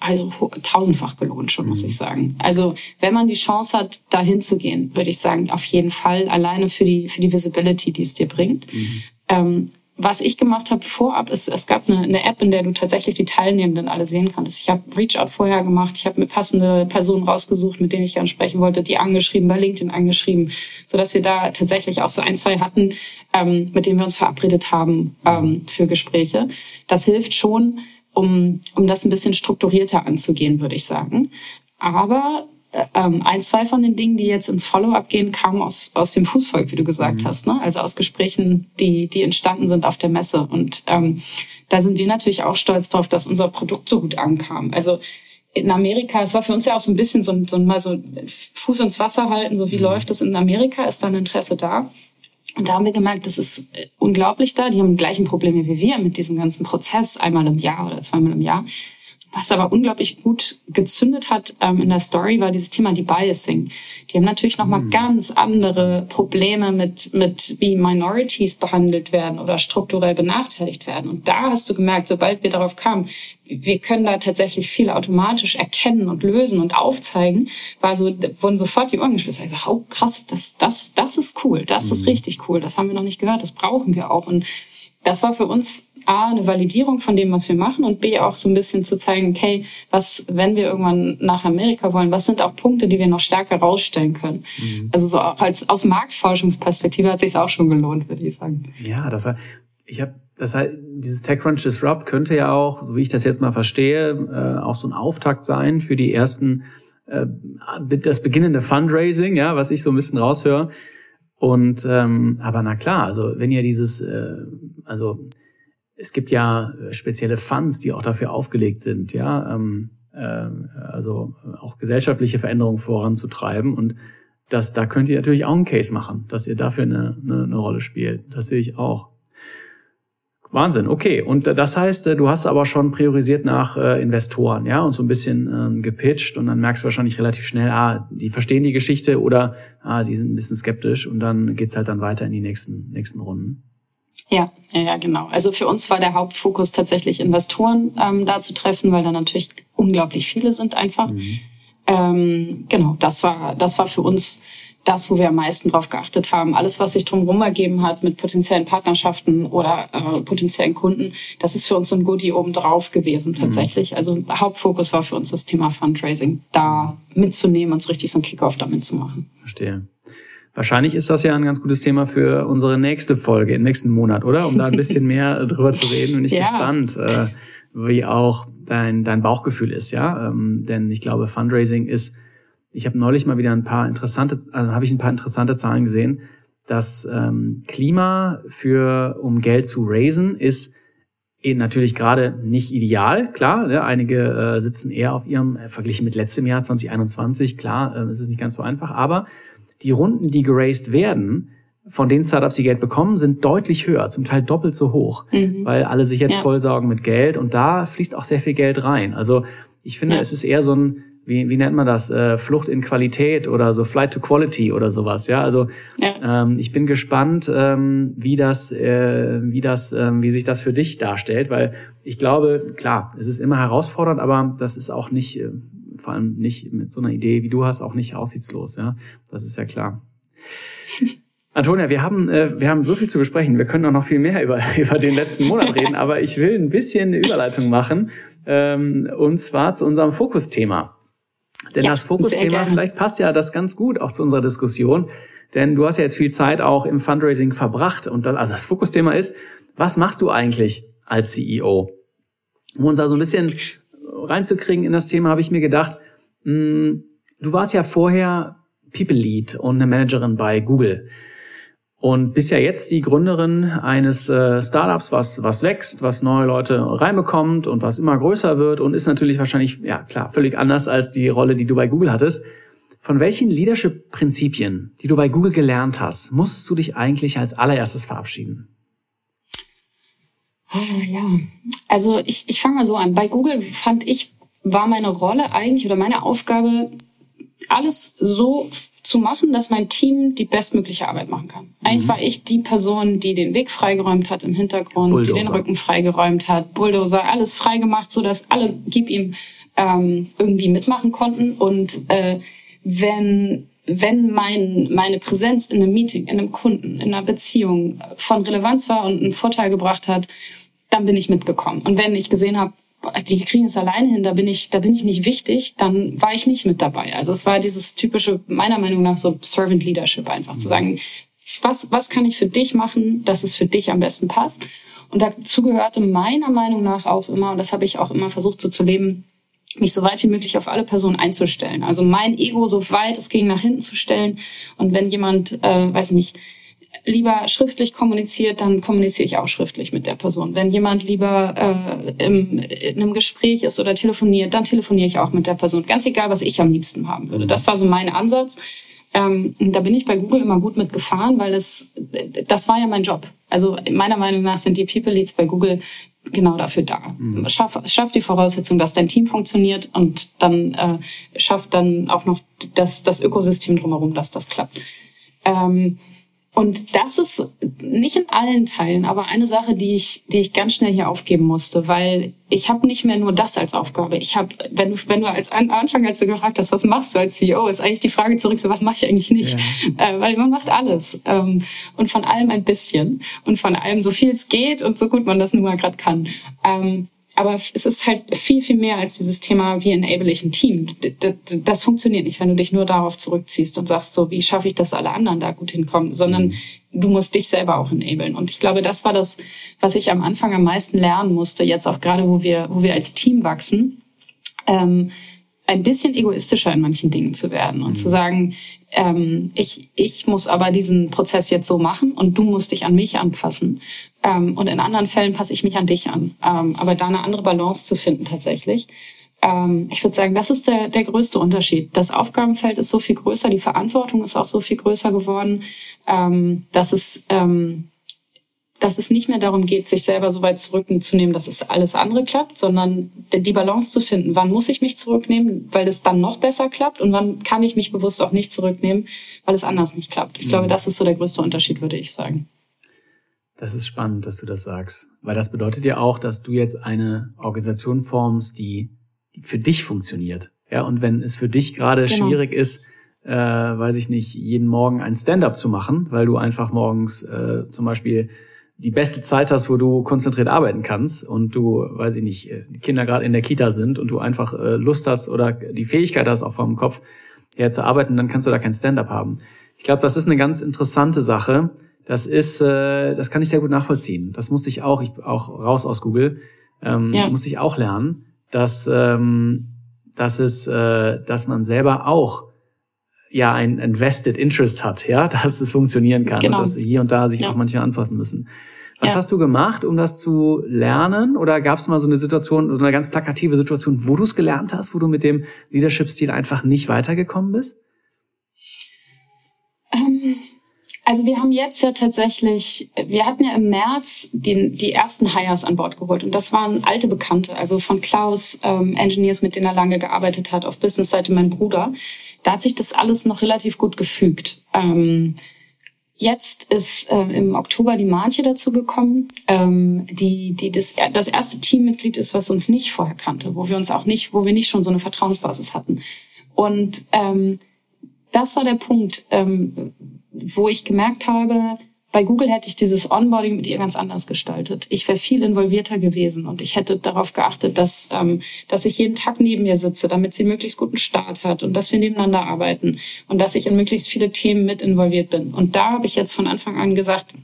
also tausendfach gelohnt schon, muss ich mhm. sagen. Also wenn man die Chance hat, dahin zu gehen, würde ich sagen, auf jeden Fall alleine für die, für die Visibility, die es dir bringt. Mhm. Ähm, was ich gemacht habe vorab, ist, es gab eine, eine, App, in der du tatsächlich die Teilnehmenden alle sehen kannst. Ich habe Reach-out vorher gemacht, ich habe mir passende Personen rausgesucht, mit denen ich gerne sprechen wollte, die angeschrieben, bei LinkedIn angeschrieben, sodass wir da tatsächlich auch so ein, zwei hatten, ähm, mit denen wir uns verabredet haben ähm, für Gespräche. Das hilft schon, um, um das ein bisschen strukturierter anzugehen, würde ich sagen. Aber äh, ähm, ein, zwei von den Dingen, die jetzt ins Follow-up gehen, kamen aus, aus dem Fußvolk, wie du gesagt mhm. hast. Ne? Also aus Gesprächen, die, die entstanden sind auf der Messe. Und ähm, da sind wir natürlich auch stolz drauf, dass unser Produkt so gut ankam. Also in Amerika, es war für uns ja auch so ein bisschen so, so mal so Fuß ins Wasser halten, so wie mhm. läuft es in Amerika, ist dann Interesse da. Und da haben wir gemerkt, das ist äh, unglaublich da. Die haben die gleichen Probleme wie wir mit diesem ganzen Prozess, einmal im Jahr oder zweimal im Jahr. Was aber unglaublich gut gezündet hat ähm, in der Story, war dieses Thema Debiasing. Die haben natürlich nochmal mhm. ganz andere Probleme mit, mit, wie Minorities behandelt werden oder strukturell benachteiligt werden. Und da hast du gemerkt, sobald wir darauf kamen, wir können da tatsächlich viel automatisch erkennen und lösen und aufzeigen, war so, wurden sofort die Ohren gespitzt. Ich sag, oh krass, das, das, das ist cool, das mhm. ist richtig cool, das haben wir noch nicht gehört, das brauchen wir auch. Und das war für uns A, eine Validierung von dem, was wir machen und B, auch so ein bisschen zu zeigen, okay, was, wenn wir irgendwann nach Amerika wollen, was sind auch Punkte, die wir noch stärker rausstellen können? Mhm. Also so auch als, aus Marktforschungsperspektive hat sich auch schon gelohnt, würde ich sagen. Ja, das war, ich habe, das heißt, dieses TechCrunch Disrupt könnte ja auch, so wie ich das jetzt mal verstehe, äh, auch so ein Auftakt sein für die ersten, äh, das beginnende Fundraising, ja, was ich so ein bisschen raushöre. Und ähm, aber na klar, also wenn ihr dieses, äh, also es gibt ja spezielle Funds, die auch dafür aufgelegt sind, ja, ähm, äh, also auch gesellschaftliche Veränderungen voranzutreiben und das, da könnt ihr natürlich auch einen Case machen, dass ihr dafür eine, eine, eine Rolle spielt. Das sehe ich auch. Wahnsinn, okay. Und das heißt, äh, du hast aber schon priorisiert nach äh, Investoren, ja, und so ein bisschen ähm, gepitcht und dann merkst du wahrscheinlich relativ schnell, ah, die verstehen die Geschichte oder ah, die sind ein bisschen skeptisch und dann geht's halt dann weiter in die nächsten, nächsten Runden. Ja, ja, genau. Also für uns war der Hauptfokus tatsächlich Investoren ähm, da zu treffen, weil da natürlich unglaublich viele sind einfach. Mhm. Ähm, genau, das war, das war für uns das, wo wir am meisten drauf geachtet haben. Alles, was sich drumherum ergeben hat mit potenziellen Partnerschaften oder äh, potenziellen Kunden, das ist für uns so ein Goodie obendrauf gewesen tatsächlich. Mhm. Also Hauptfokus war für uns das Thema Fundraising, da mitzunehmen und so richtig so ein Kickoff damit zu machen. Verstehe. Wahrscheinlich ist das ja ein ganz gutes Thema für unsere nächste Folge im nächsten Monat, oder? Um da ein bisschen mehr drüber zu reden. Bin ich ja. gespannt, äh, wie auch dein, dein Bauchgefühl ist, ja. Ähm, denn ich glaube, Fundraising ist, ich habe neulich mal wieder ein paar interessante, also habe ich ein paar interessante Zahlen gesehen, dass ähm, Klima für, um Geld zu raisen, ist natürlich gerade nicht ideal, klar. Ne? Einige äh, sitzen eher auf ihrem, äh, verglichen mit letztem Jahr 2021, klar, äh, ist es nicht ganz so einfach, aber die Runden, die geraced werden, von den Startups, die Geld bekommen, sind deutlich höher, zum Teil doppelt so hoch, mhm. weil alle sich jetzt ja. vollsaugen mit Geld und da fließt auch sehr viel Geld rein. Also ich finde, ja. es ist eher so ein, wie, wie nennt man das, äh, Flucht in Qualität oder so Flight to Quality oder sowas. Ja, also ja. Ähm, ich bin gespannt, ähm, wie das, äh, wie das, ähm, wie sich das für dich darstellt, weil ich glaube, klar, es ist immer herausfordernd, aber das ist auch nicht äh, vor allem nicht mit so einer Idee, wie du hast, auch nicht aussichtslos. Ja, das ist ja klar. Antonia, wir haben, äh, wir haben so viel zu besprechen. Wir können auch noch viel mehr über, über den letzten Monat reden, aber ich will ein bisschen eine Überleitung machen, ähm, und zwar zu unserem Fokusthema. Denn ja, das Fokusthema, vielleicht passt ja das ganz gut auch zu unserer Diskussion, denn du hast ja jetzt viel Zeit auch im Fundraising verbracht und das, also das Fokusthema ist, was machst du eigentlich als CEO? Um uns da so ein bisschen reinzukriegen in das Thema, habe ich mir gedacht, mh, hm, du warst ja vorher People Lead und eine Managerin bei Google. Und bist ja jetzt die Gründerin eines äh, Startups, was, was wächst, was neue Leute reinbekommt und was immer größer wird und ist natürlich wahrscheinlich, ja klar, völlig anders als die Rolle, die du bei Google hattest. Von welchen Leadership-Prinzipien, die du bei Google gelernt hast, musstest du dich eigentlich als allererstes verabschieden? Ah, ja, also ich, ich fange mal so an. Bei Google fand ich, war meine Rolle eigentlich oder meine Aufgabe, alles so zu machen, dass mein Team die bestmögliche Arbeit machen kann. Eigentlich mhm. war ich die Person, die den Weg freigeräumt hat im Hintergrund, Bulldozer. die den Rücken freigeräumt hat, Bulldozer, alles freigemacht, so dass alle gib ihm ähm, irgendwie mitmachen konnten. Und äh, wenn wenn mein, meine Präsenz in einem Meeting, in einem Kunden, in einer Beziehung von Relevanz war und einen Vorteil gebracht hat, dann bin ich mitgekommen. Und wenn ich gesehen habe, die kriegen es alleine hin, da bin ich, da bin ich nicht wichtig, dann war ich nicht mit dabei. Also es war dieses typische, meiner Meinung nach, so Servant Leadership einfach mhm. zu sagen, was, was kann ich für dich machen, dass es für dich am besten passt. Und dazu gehörte meiner Meinung nach auch immer, und das habe ich auch immer versucht so zu leben, mich so weit wie möglich auf alle Personen einzustellen. Also mein Ego so weit es ging nach hinten zu stellen. Und wenn jemand, äh, weiß nicht, lieber schriftlich kommuniziert, dann kommuniziere ich auch schriftlich mit der Person. Wenn jemand lieber äh, im, in einem Gespräch ist oder telefoniert, dann telefoniere ich auch mit der Person. Ganz egal, was ich am liebsten haben würde. Das war so mein Ansatz. Ähm, da bin ich bei Google immer gut mitgefahren, weil es, das war ja mein Job. Also meiner Meinung nach sind die People Leads bei Google genau dafür da. Mhm. Schaff, schaff die Voraussetzung, dass dein Team funktioniert und dann äh, schafft dann auch noch das, das Ökosystem drumherum, dass das klappt. Ähm, und das ist nicht in allen Teilen, aber eine Sache, die ich, die ich ganz schnell hier aufgeben musste, weil ich habe nicht mehr nur das als Aufgabe. Ich habe, wenn du, wenn du als Anfang, als du gefragt hast, was machst du als CEO, ist eigentlich die Frage zurück, so was mache ich eigentlich nicht, ja. äh, weil man macht alles ähm, und von allem ein bisschen und von allem so viel es geht und so gut man das nun mal gerade kann. Ähm, aber es ist halt viel, viel mehr als dieses Thema, wie enable ich ein Team. Das, das funktioniert nicht, wenn du dich nur darauf zurückziehst und sagst, so, wie schaffe ich, dass alle anderen da gut hinkommen, sondern mhm. du musst dich selber auch enablen. Und ich glaube, das war das, was ich am Anfang am meisten lernen musste, jetzt auch gerade, wo wir, wo wir als Team wachsen. Ähm, ein bisschen egoistischer in manchen Dingen zu werden und mhm. zu sagen, ähm, ich, ich muss aber diesen Prozess jetzt so machen und du musst dich an mich anpassen. Ähm, und in anderen Fällen passe ich mich an dich an. Ähm, aber da eine andere Balance zu finden tatsächlich. Ähm, ich würde sagen, das ist der, der größte Unterschied. Das Aufgabenfeld ist so viel größer, die Verantwortung ist auch so viel größer geworden, ähm, dass es ähm, dass es nicht mehr darum geht, sich selber so weit zurückzunehmen, dass es alles andere klappt, sondern die Balance zu finden. Wann muss ich mich zurücknehmen, weil es dann noch besser klappt und wann kann ich mich bewusst auch nicht zurücknehmen, weil es anders nicht klappt. Ich mhm. glaube, das ist so der größte Unterschied, würde ich sagen. Das ist spannend, dass du das sagst, weil das bedeutet ja auch, dass du jetzt eine Organisation formst, die, für dich funktioniert. Ja, und wenn es für dich gerade genau. schwierig ist, äh, weiß ich nicht, jeden Morgen ein Stand-up zu machen, weil du einfach morgens äh, zum Beispiel die beste Zeit hast, wo du konzentriert arbeiten kannst und du, weiß ich nicht, äh, Kinder gerade in der Kita sind und du einfach äh, Lust hast oder die Fähigkeit hast, auch vom Kopf her zu arbeiten, dann kannst du da kein Stand-up haben. Ich glaube, das ist eine ganz interessante Sache. Das ist, äh, das kann ich sehr gut nachvollziehen. Das musste ich auch, ich auch raus aus Google, ähm, ja. musste ich auch lernen, dass, ähm, dass es, äh, dass man selber auch ja ein invested interest hat, ja, dass es funktionieren kann genau. und dass hier und da sich ja. auch manche anfassen müssen. Was ja. hast du gemacht, um das zu lernen? Oder gab es mal so eine Situation, so eine ganz plakative Situation, wo du es gelernt hast, wo du mit dem Leadership-Stil einfach nicht weitergekommen bist? Ähm, also wir haben jetzt ja tatsächlich, wir hatten ja im März die, die ersten Hires an Bord geholt und das waren alte Bekannte, also von Klaus, ähm, Engineers, mit denen er lange gearbeitet hat, auf Businessseite mein Bruder. Da hat sich das alles noch relativ gut gefügt. Ähm, Jetzt ist äh, im Oktober die Marche dazu gekommen, ähm, die, die das, das erste Teammitglied ist, was uns nicht vorher kannte, wo wir uns auch nicht, wo wir nicht schon so eine Vertrauensbasis hatten. Und ähm, das war der Punkt, ähm, wo ich gemerkt habe, bei Google hätte ich dieses Onboarding mit ihr ganz anders gestaltet. Ich wäre viel involvierter gewesen und ich hätte darauf geachtet, dass, ähm, dass ich jeden Tag neben ihr sitze, damit sie möglichst guten Start hat und dass wir nebeneinander arbeiten und dass ich in möglichst viele Themen mit involviert bin. Und da habe ich jetzt von Anfang an gesagt,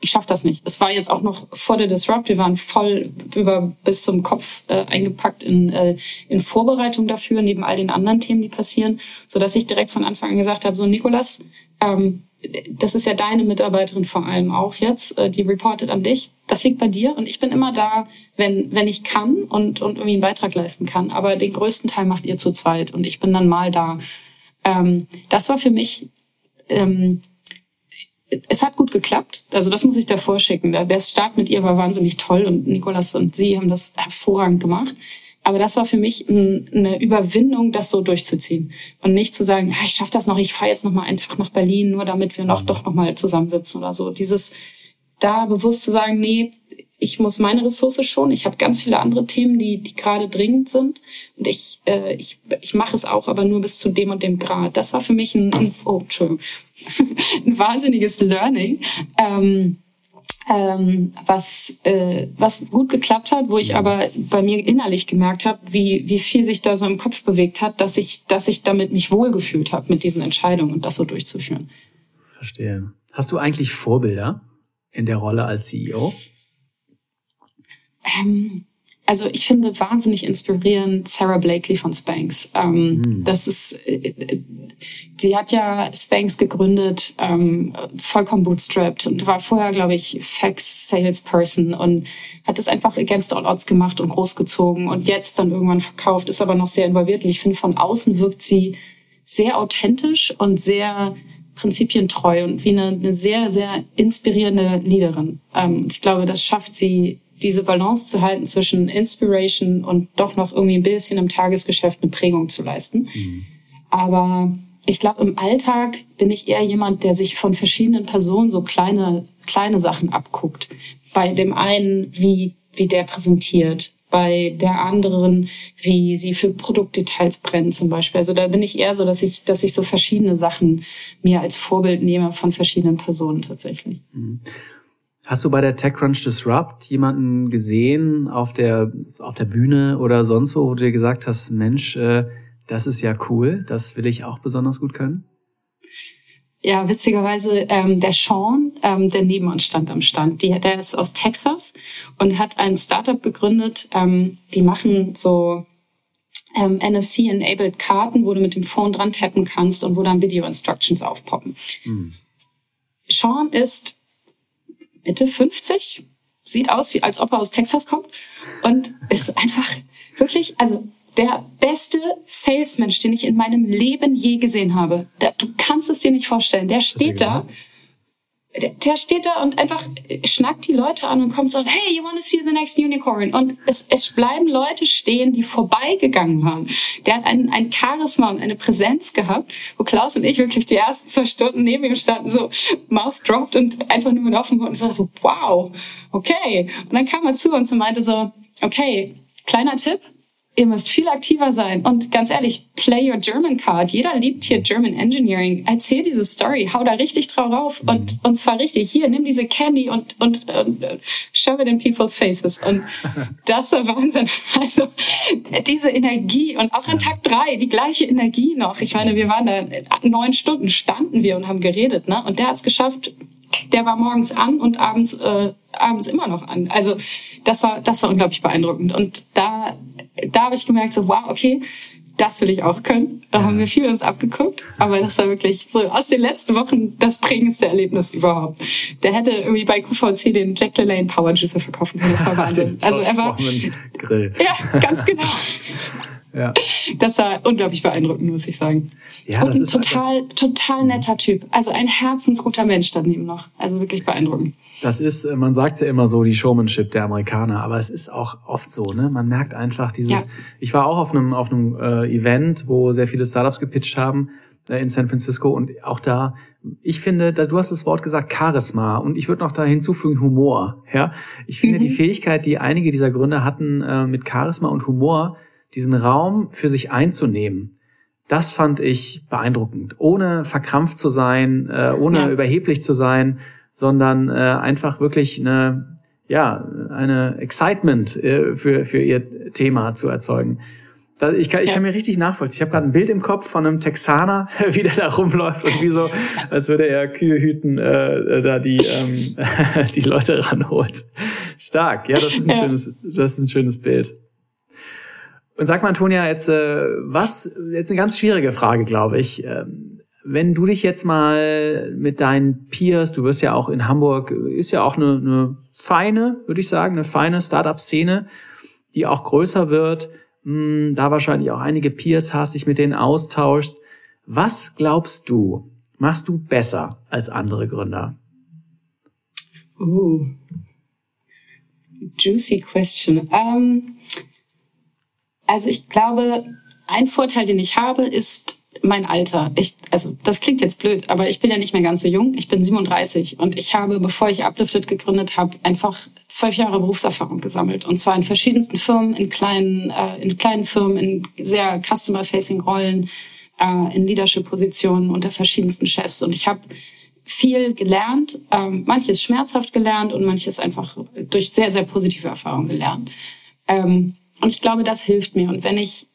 ich schaffe das nicht. Es war jetzt auch noch vor der Disrupt. Wir waren voll über bis zum Kopf äh, eingepackt in, äh, in Vorbereitung dafür, neben all den anderen Themen, die passieren, so dass ich direkt von Anfang an gesagt habe: So, Nikolas, ähm, das ist ja deine Mitarbeiterin vor allem auch jetzt, äh, die reportet an dich. Das liegt bei dir und ich bin immer da, wenn, wenn ich kann und, und irgendwie einen Beitrag leisten kann. Aber den größten Teil macht ihr zu zweit und ich bin dann mal da. Ähm, das war für mich, ähm, es hat gut geklappt. Also das muss ich davor schicken. Der Start mit ihr war wahnsinnig toll und Nikolas und sie haben das hervorragend gemacht. Aber das war für mich eine Überwindung, das so durchzuziehen und nicht zu sagen, ich schaffe das noch, ich fahre jetzt noch mal einen Tag nach Berlin, nur damit wir noch mhm. doch noch mal zusammensitzen oder so. Dieses da bewusst zu sagen, nee, ich muss meine Ressource schon. Ich habe ganz viele andere Themen, die die gerade dringend sind und ich äh, ich ich mache es auch, aber nur bis zu dem und dem Grad. Das war für mich ein, ein oh, ein wahnsinniges Learning. Ähm, ähm, was, äh, was gut geklappt hat, wo ich aber bei mir innerlich gemerkt habe, wie, wie viel sich da so im Kopf bewegt hat, dass ich, dass ich damit mich wohlgefühlt habe, mit diesen Entscheidungen und das so durchzuführen. Verstehe. Hast du eigentlich Vorbilder in der Rolle als CEO? Ähm, also ich finde wahnsinnig inspirierend Sarah Blakely von Spanx. Ähm, mhm. Das ist, äh, sie hat ja Spanx gegründet, ähm, vollkommen bootstrapped und war vorher, glaube ich, Fax Salesperson und hat das einfach against all odds gemacht und großgezogen und jetzt dann irgendwann verkauft, ist aber noch sehr involviert und ich finde von außen wirkt sie sehr authentisch und sehr prinzipientreu und wie eine, eine sehr, sehr inspirierende Leaderin. Ähm, ich glaube, das schafft sie diese Balance zu halten zwischen Inspiration und doch noch irgendwie ein bisschen im Tagesgeschäft eine Prägung zu leisten. Mhm. Aber ich glaube, im Alltag bin ich eher jemand, der sich von verschiedenen Personen so kleine, kleine Sachen abguckt. Bei dem einen, wie, wie der präsentiert, bei der anderen, wie sie für Produktdetails brennt zum Beispiel. Also da bin ich eher so, dass ich, dass ich so verschiedene Sachen mir als Vorbild nehme von verschiedenen Personen tatsächlich. Hast du bei der TechCrunch Disrupt jemanden gesehen auf der, auf der Bühne oder sonst wo, wo du dir gesagt hast, Mensch, äh, das ist ja cool, das will ich auch besonders gut können? Ja, witzigerweise ähm, der Sean, ähm, der neben uns stand am Stand, die, der ist aus Texas und hat ein Startup gegründet. Ähm, die machen so ähm, NFC-enabled Karten, wo du mit dem Phone dran tappen kannst und wo dann Video-Instructions aufpoppen. Hm. Sean ist Mitte 50, sieht aus, wie als ob er aus Texas kommt und ist einfach wirklich, also der beste Salesmensch, den ich in meinem Leben je gesehen habe. Der, du kannst es dir nicht vorstellen. Der steht da der steht da und einfach schnackt die Leute an und kommt so, hey, you want to see the next unicorn? Und es, es bleiben Leute stehen, die vorbeigegangen waren. Der hat ein, ein Charisma und eine Präsenz gehabt, wo Klaus und ich wirklich die ersten zwei Stunden neben ihm standen, so Maus dropped und einfach nur mit offenen und sagte so, wow, okay. Und dann kam er zu uns und meinte so, okay, kleiner Tipp, ihr müsst viel aktiver sein. Und ganz ehrlich, play your German card. Jeder liebt hier German Engineering. Erzähl diese Story, hau da richtig drauf und, mhm. und zwar richtig. Hier, nimm diese Candy und, und, und shove it in people's faces. Und das war Wahnsinn. Also diese Energie und auch an Tag drei die gleiche Energie noch. Ich meine, wir waren da neun Stunden standen wir und haben geredet, ne? Und der hat es geschafft, der war morgens an und abends, äh, abends immer noch an. Also das war, das war unglaublich beeindruckend. Und da, da habe ich gemerkt, so wow, okay, das will ich auch können. Da haben wir viel uns abgeguckt, aber das war wirklich so aus den letzten Wochen das prägendste Erlebnis überhaupt. Der hätte irgendwie bei QVC den Jack LaLanne Power Juicer verkaufen können. Das war Wahnsinn. also er war Grill. Ja, ganz genau. Ja. Das war unglaublich beeindruckend, muss ich sagen. Ja, und ein total, total netter Typ. Also ein herzensguter Mensch daneben noch. Also wirklich beeindruckend. Das ist, äh, man sagt ja immer so die Showmanship der Amerikaner, aber es ist auch oft so, ne? Man merkt einfach dieses. Ja. Ich war auch auf einem auf einem äh, Event, wo sehr viele Startups gepitcht haben äh, in San Francisco und auch da, ich finde, da, du hast das Wort gesagt, Charisma und ich würde noch da hinzufügen Humor. Ja, ich finde mhm. die Fähigkeit, die einige dieser Gründer hatten, äh, mit Charisma und Humor diesen Raum für sich einzunehmen, das fand ich beeindruckend. Ohne verkrampft zu sein, äh, ohne ja. überheblich zu sein, sondern äh, einfach wirklich eine, ja, eine Excitement äh, für, für ihr Thema zu erzeugen. Ich kann, ich kann mir richtig nachvollziehen. Ich habe gerade ein Bild im Kopf von einem Texaner, wie der da rumläuft und wie so, als würde er Kühe hüten, äh, da die, ähm, die Leute ranholt. Stark, ja, das ist ein schönes, das ist ein schönes Bild. Und sag mal, Antonia, jetzt äh, was, jetzt eine ganz schwierige Frage, glaube ich. Ähm, wenn du dich jetzt mal mit deinen Peers, du wirst ja auch in Hamburg, ist ja auch eine, eine feine, würde ich sagen, eine feine Startup-Szene, die auch größer wird, mh, hm, da wahrscheinlich auch einige Peers hast, dich mit denen austauschst. Was glaubst du, machst du besser als andere Gründer? Uh, juicy question. Um also ich glaube, ein Vorteil, den ich habe, ist mein Alter. Ich, also das klingt jetzt blöd, aber ich bin ja nicht mehr ganz so jung. Ich bin 37 und ich habe, bevor ich Uplifted gegründet habe, einfach zwölf Jahre Berufserfahrung gesammelt und zwar in verschiedensten Firmen, in kleinen, äh, in kleinen Firmen, in sehr customer-facing Rollen, äh, in Leadership-Positionen unter verschiedensten Chefs und ich habe viel gelernt, ähm, manches schmerzhaft gelernt und manches einfach durch sehr sehr positive Erfahrungen gelernt. Ähm, und ich glaube, das hilft mir. Und wenn ich,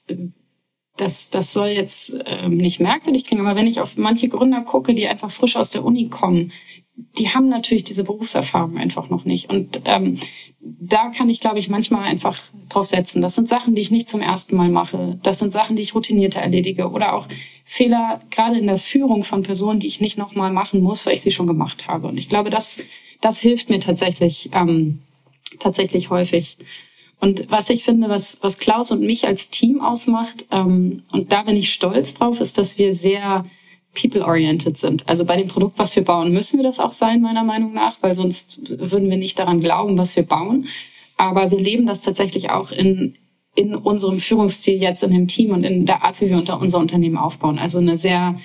das, das soll jetzt ähm, nicht merkwürdig klingen, aber wenn ich auf manche Gründer gucke, die einfach frisch aus der Uni kommen, die haben natürlich diese Berufserfahrung einfach noch nicht. Und ähm, da kann ich, glaube ich, manchmal einfach drauf setzen. Das sind Sachen, die ich nicht zum ersten Mal mache. Das sind Sachen, die ich routinierter erledige. Oder auch Fehler, gerade in der Führung von Personen, die ich nicht nochmal machen muss, weil ich sie schon gemacht habe. Und ich glaube, das, das hilft mir tatsächlich, ähm, tatsächlich häufig. Und was ich finde, was, was Klaus und mich als Team ausmacht, ähm, und da bin ich stolz drauf, ist, dass wir sehr people-oriented sind. Also bei dem Produkt, was wir bauen, müssen wir das auch sein, meiner Meinung nach, weil sonst würden wir nicht daran glauben, was wir bauen. Aber wir leben das tatsächlich auch in, in unserem Führungsstil jetzt in dem Team und in der Art, wie wir unter unser Unternehmen aufbauen. Also eine sehr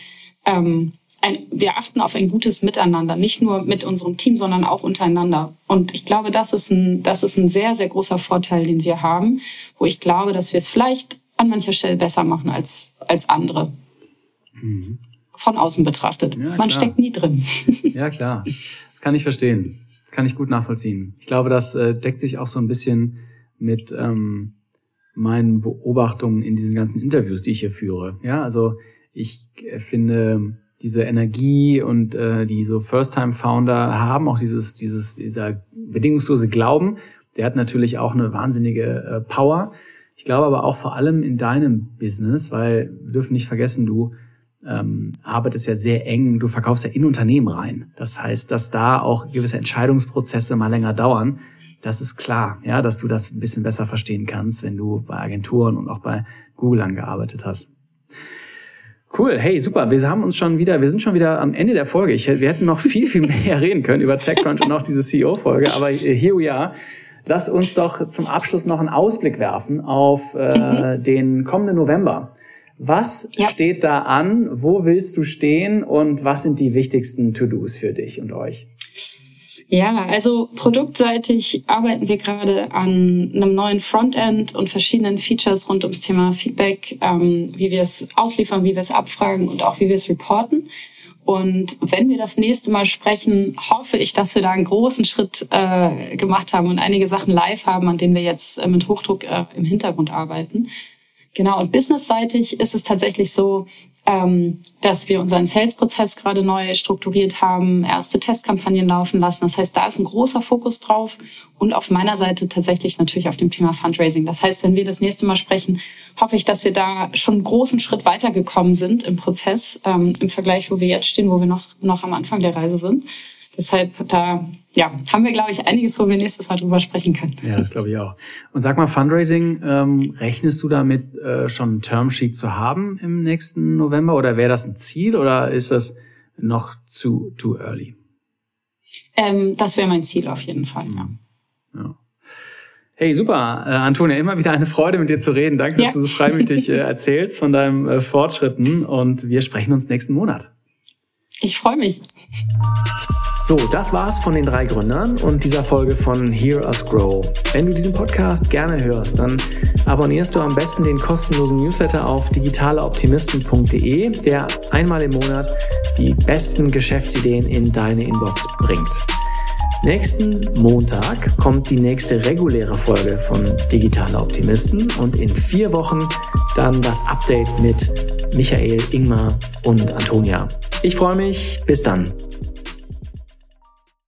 ähm, ein, wir achten auf ein gutes Miteinander, nicht nur mit unserem Team, sondern auch untereinander. Und ich glaube, das ist ein, das ist ein sehr, sehr großer Vorteil, den wir haben, wo ich glaube, dass wir es vielleicht an mancher Stelle besser machen als, als andere. Mhm. Von außen betrachtet. Ja, Man steckt nie drin. Ja, klar. Das kann ich verstehen. Kann ich gut nachvollziehen. Ich glaube, das äh, deckt sich auch so ein bisschen mit ähm, meinen Beobachtungen in diesen ganzen Interviews, die ich hier führe. Ja, also ich äh, finde, diese Energie und äh, die so First-Time-Founder haben, auch dieses, dieses, dieser bedingungslose Glauben, der hat natürlich auch eine wahnsinnige äh, Power. Ich glaube aber auch vor allem in deinem Business, weil wir dürfen nicht vergessen, du ähm, arbeitest ja sehr eng, du verkaufst ja in Unternehmen rein. Das heißt, dass da auch gewisse Entscheidungsprozesse mal länger dauern. Das ist klar, ja, dass du das ein bisschen besser verstehen kannst, wenn du bei Agenturen und auch bei Google angearbeitet hast. Cool, hey, super. Wir haben uns schon wieder, wir sind schon wieder am Ende der Folge. Ich, wir hätten noch viel, viel mehr reden können über TechCrunch und auch diese CEO-Folge, aber here we are. Lass uns doch zum Abschluss noch einen Ausblick werfen auf äh, mhm. den kommenden November. Was ja. steht da an? Wo willst du stehen? Und was sind die wichtigsten To-Dos für dich und euch? Ja, also produktseitig arbeiten wir gerade an einem neuen Frontend und verschiedenen Features rund ums Thema Feedback, ähm, wie wir es ausliefern, wie wir es abfragen und auch wie wir es reporten. Und wenn wir das nächste Mal sprechen, hoffe ich, dass wir da einen großen Schritt äh, gemacht haben und einige Sachen live haben, an denen wir jetzt äh, mit Hochdruck äh, im Hintergrund arbeiten. Genau, und businessseitig ist es tatsächlich so, ähm, dass wir unseren Sales-Prozess gerade neu strukturiert haben, erste Testkampagnen laufen lassen. Das heißt, da ist ein großer Fokus drauf und auf meiner Seite tatsächlich natürlich auf dem Thema Fundraising. Das heißt, wenn wir das nächste Mal sprechen, hoffe ich, dass wir da schon einen großen Schritt weitergekommen sind im Prozess ähm, im Vergleich, wo wir jetzt stehen, wo wir noch, noch am Anfang der Reise sind. Deshalb da ja, haben wir, glaube ich, einiges, wo wir nächstes Mal drüber sprechen können. Ja, das glaube ich auch. Und sag mal, Fundraising, ähm, rechnest du damit äh, schon ein Termsheet zu haben im nächsten November oder wäre das ein Ziel oder ist das noch zu too early? Ähm, das wäre mein Ziel auf jeden Fall, ja. ja. Hey, super. Äh, Antonia, immer wieder eine Freude, mit dir zu reden. Danke, dass ja. du so freimütig äh, erzählst von deinen äh, Fortschritten und wir sprechen uns nächsten Monat. Ich freue mich. So, das war's von den drei Gründern und dieser Folge von Hear Us Grow. Wenn du diesen Podcast gerne hörst, dann abonnierst du am besten den kostenlosen Newsletter auf digitaleoptimisten.de, der einmal im Monat die besten Geschäftsideen in deine Inbox bringt. Nächsten Montag kommt die nächste reguläre Folge von Digitale Optimisten und in vier Wochen dann das Update mit Michael, Ingmar und Antonia. Ich freue mich. Bis dann.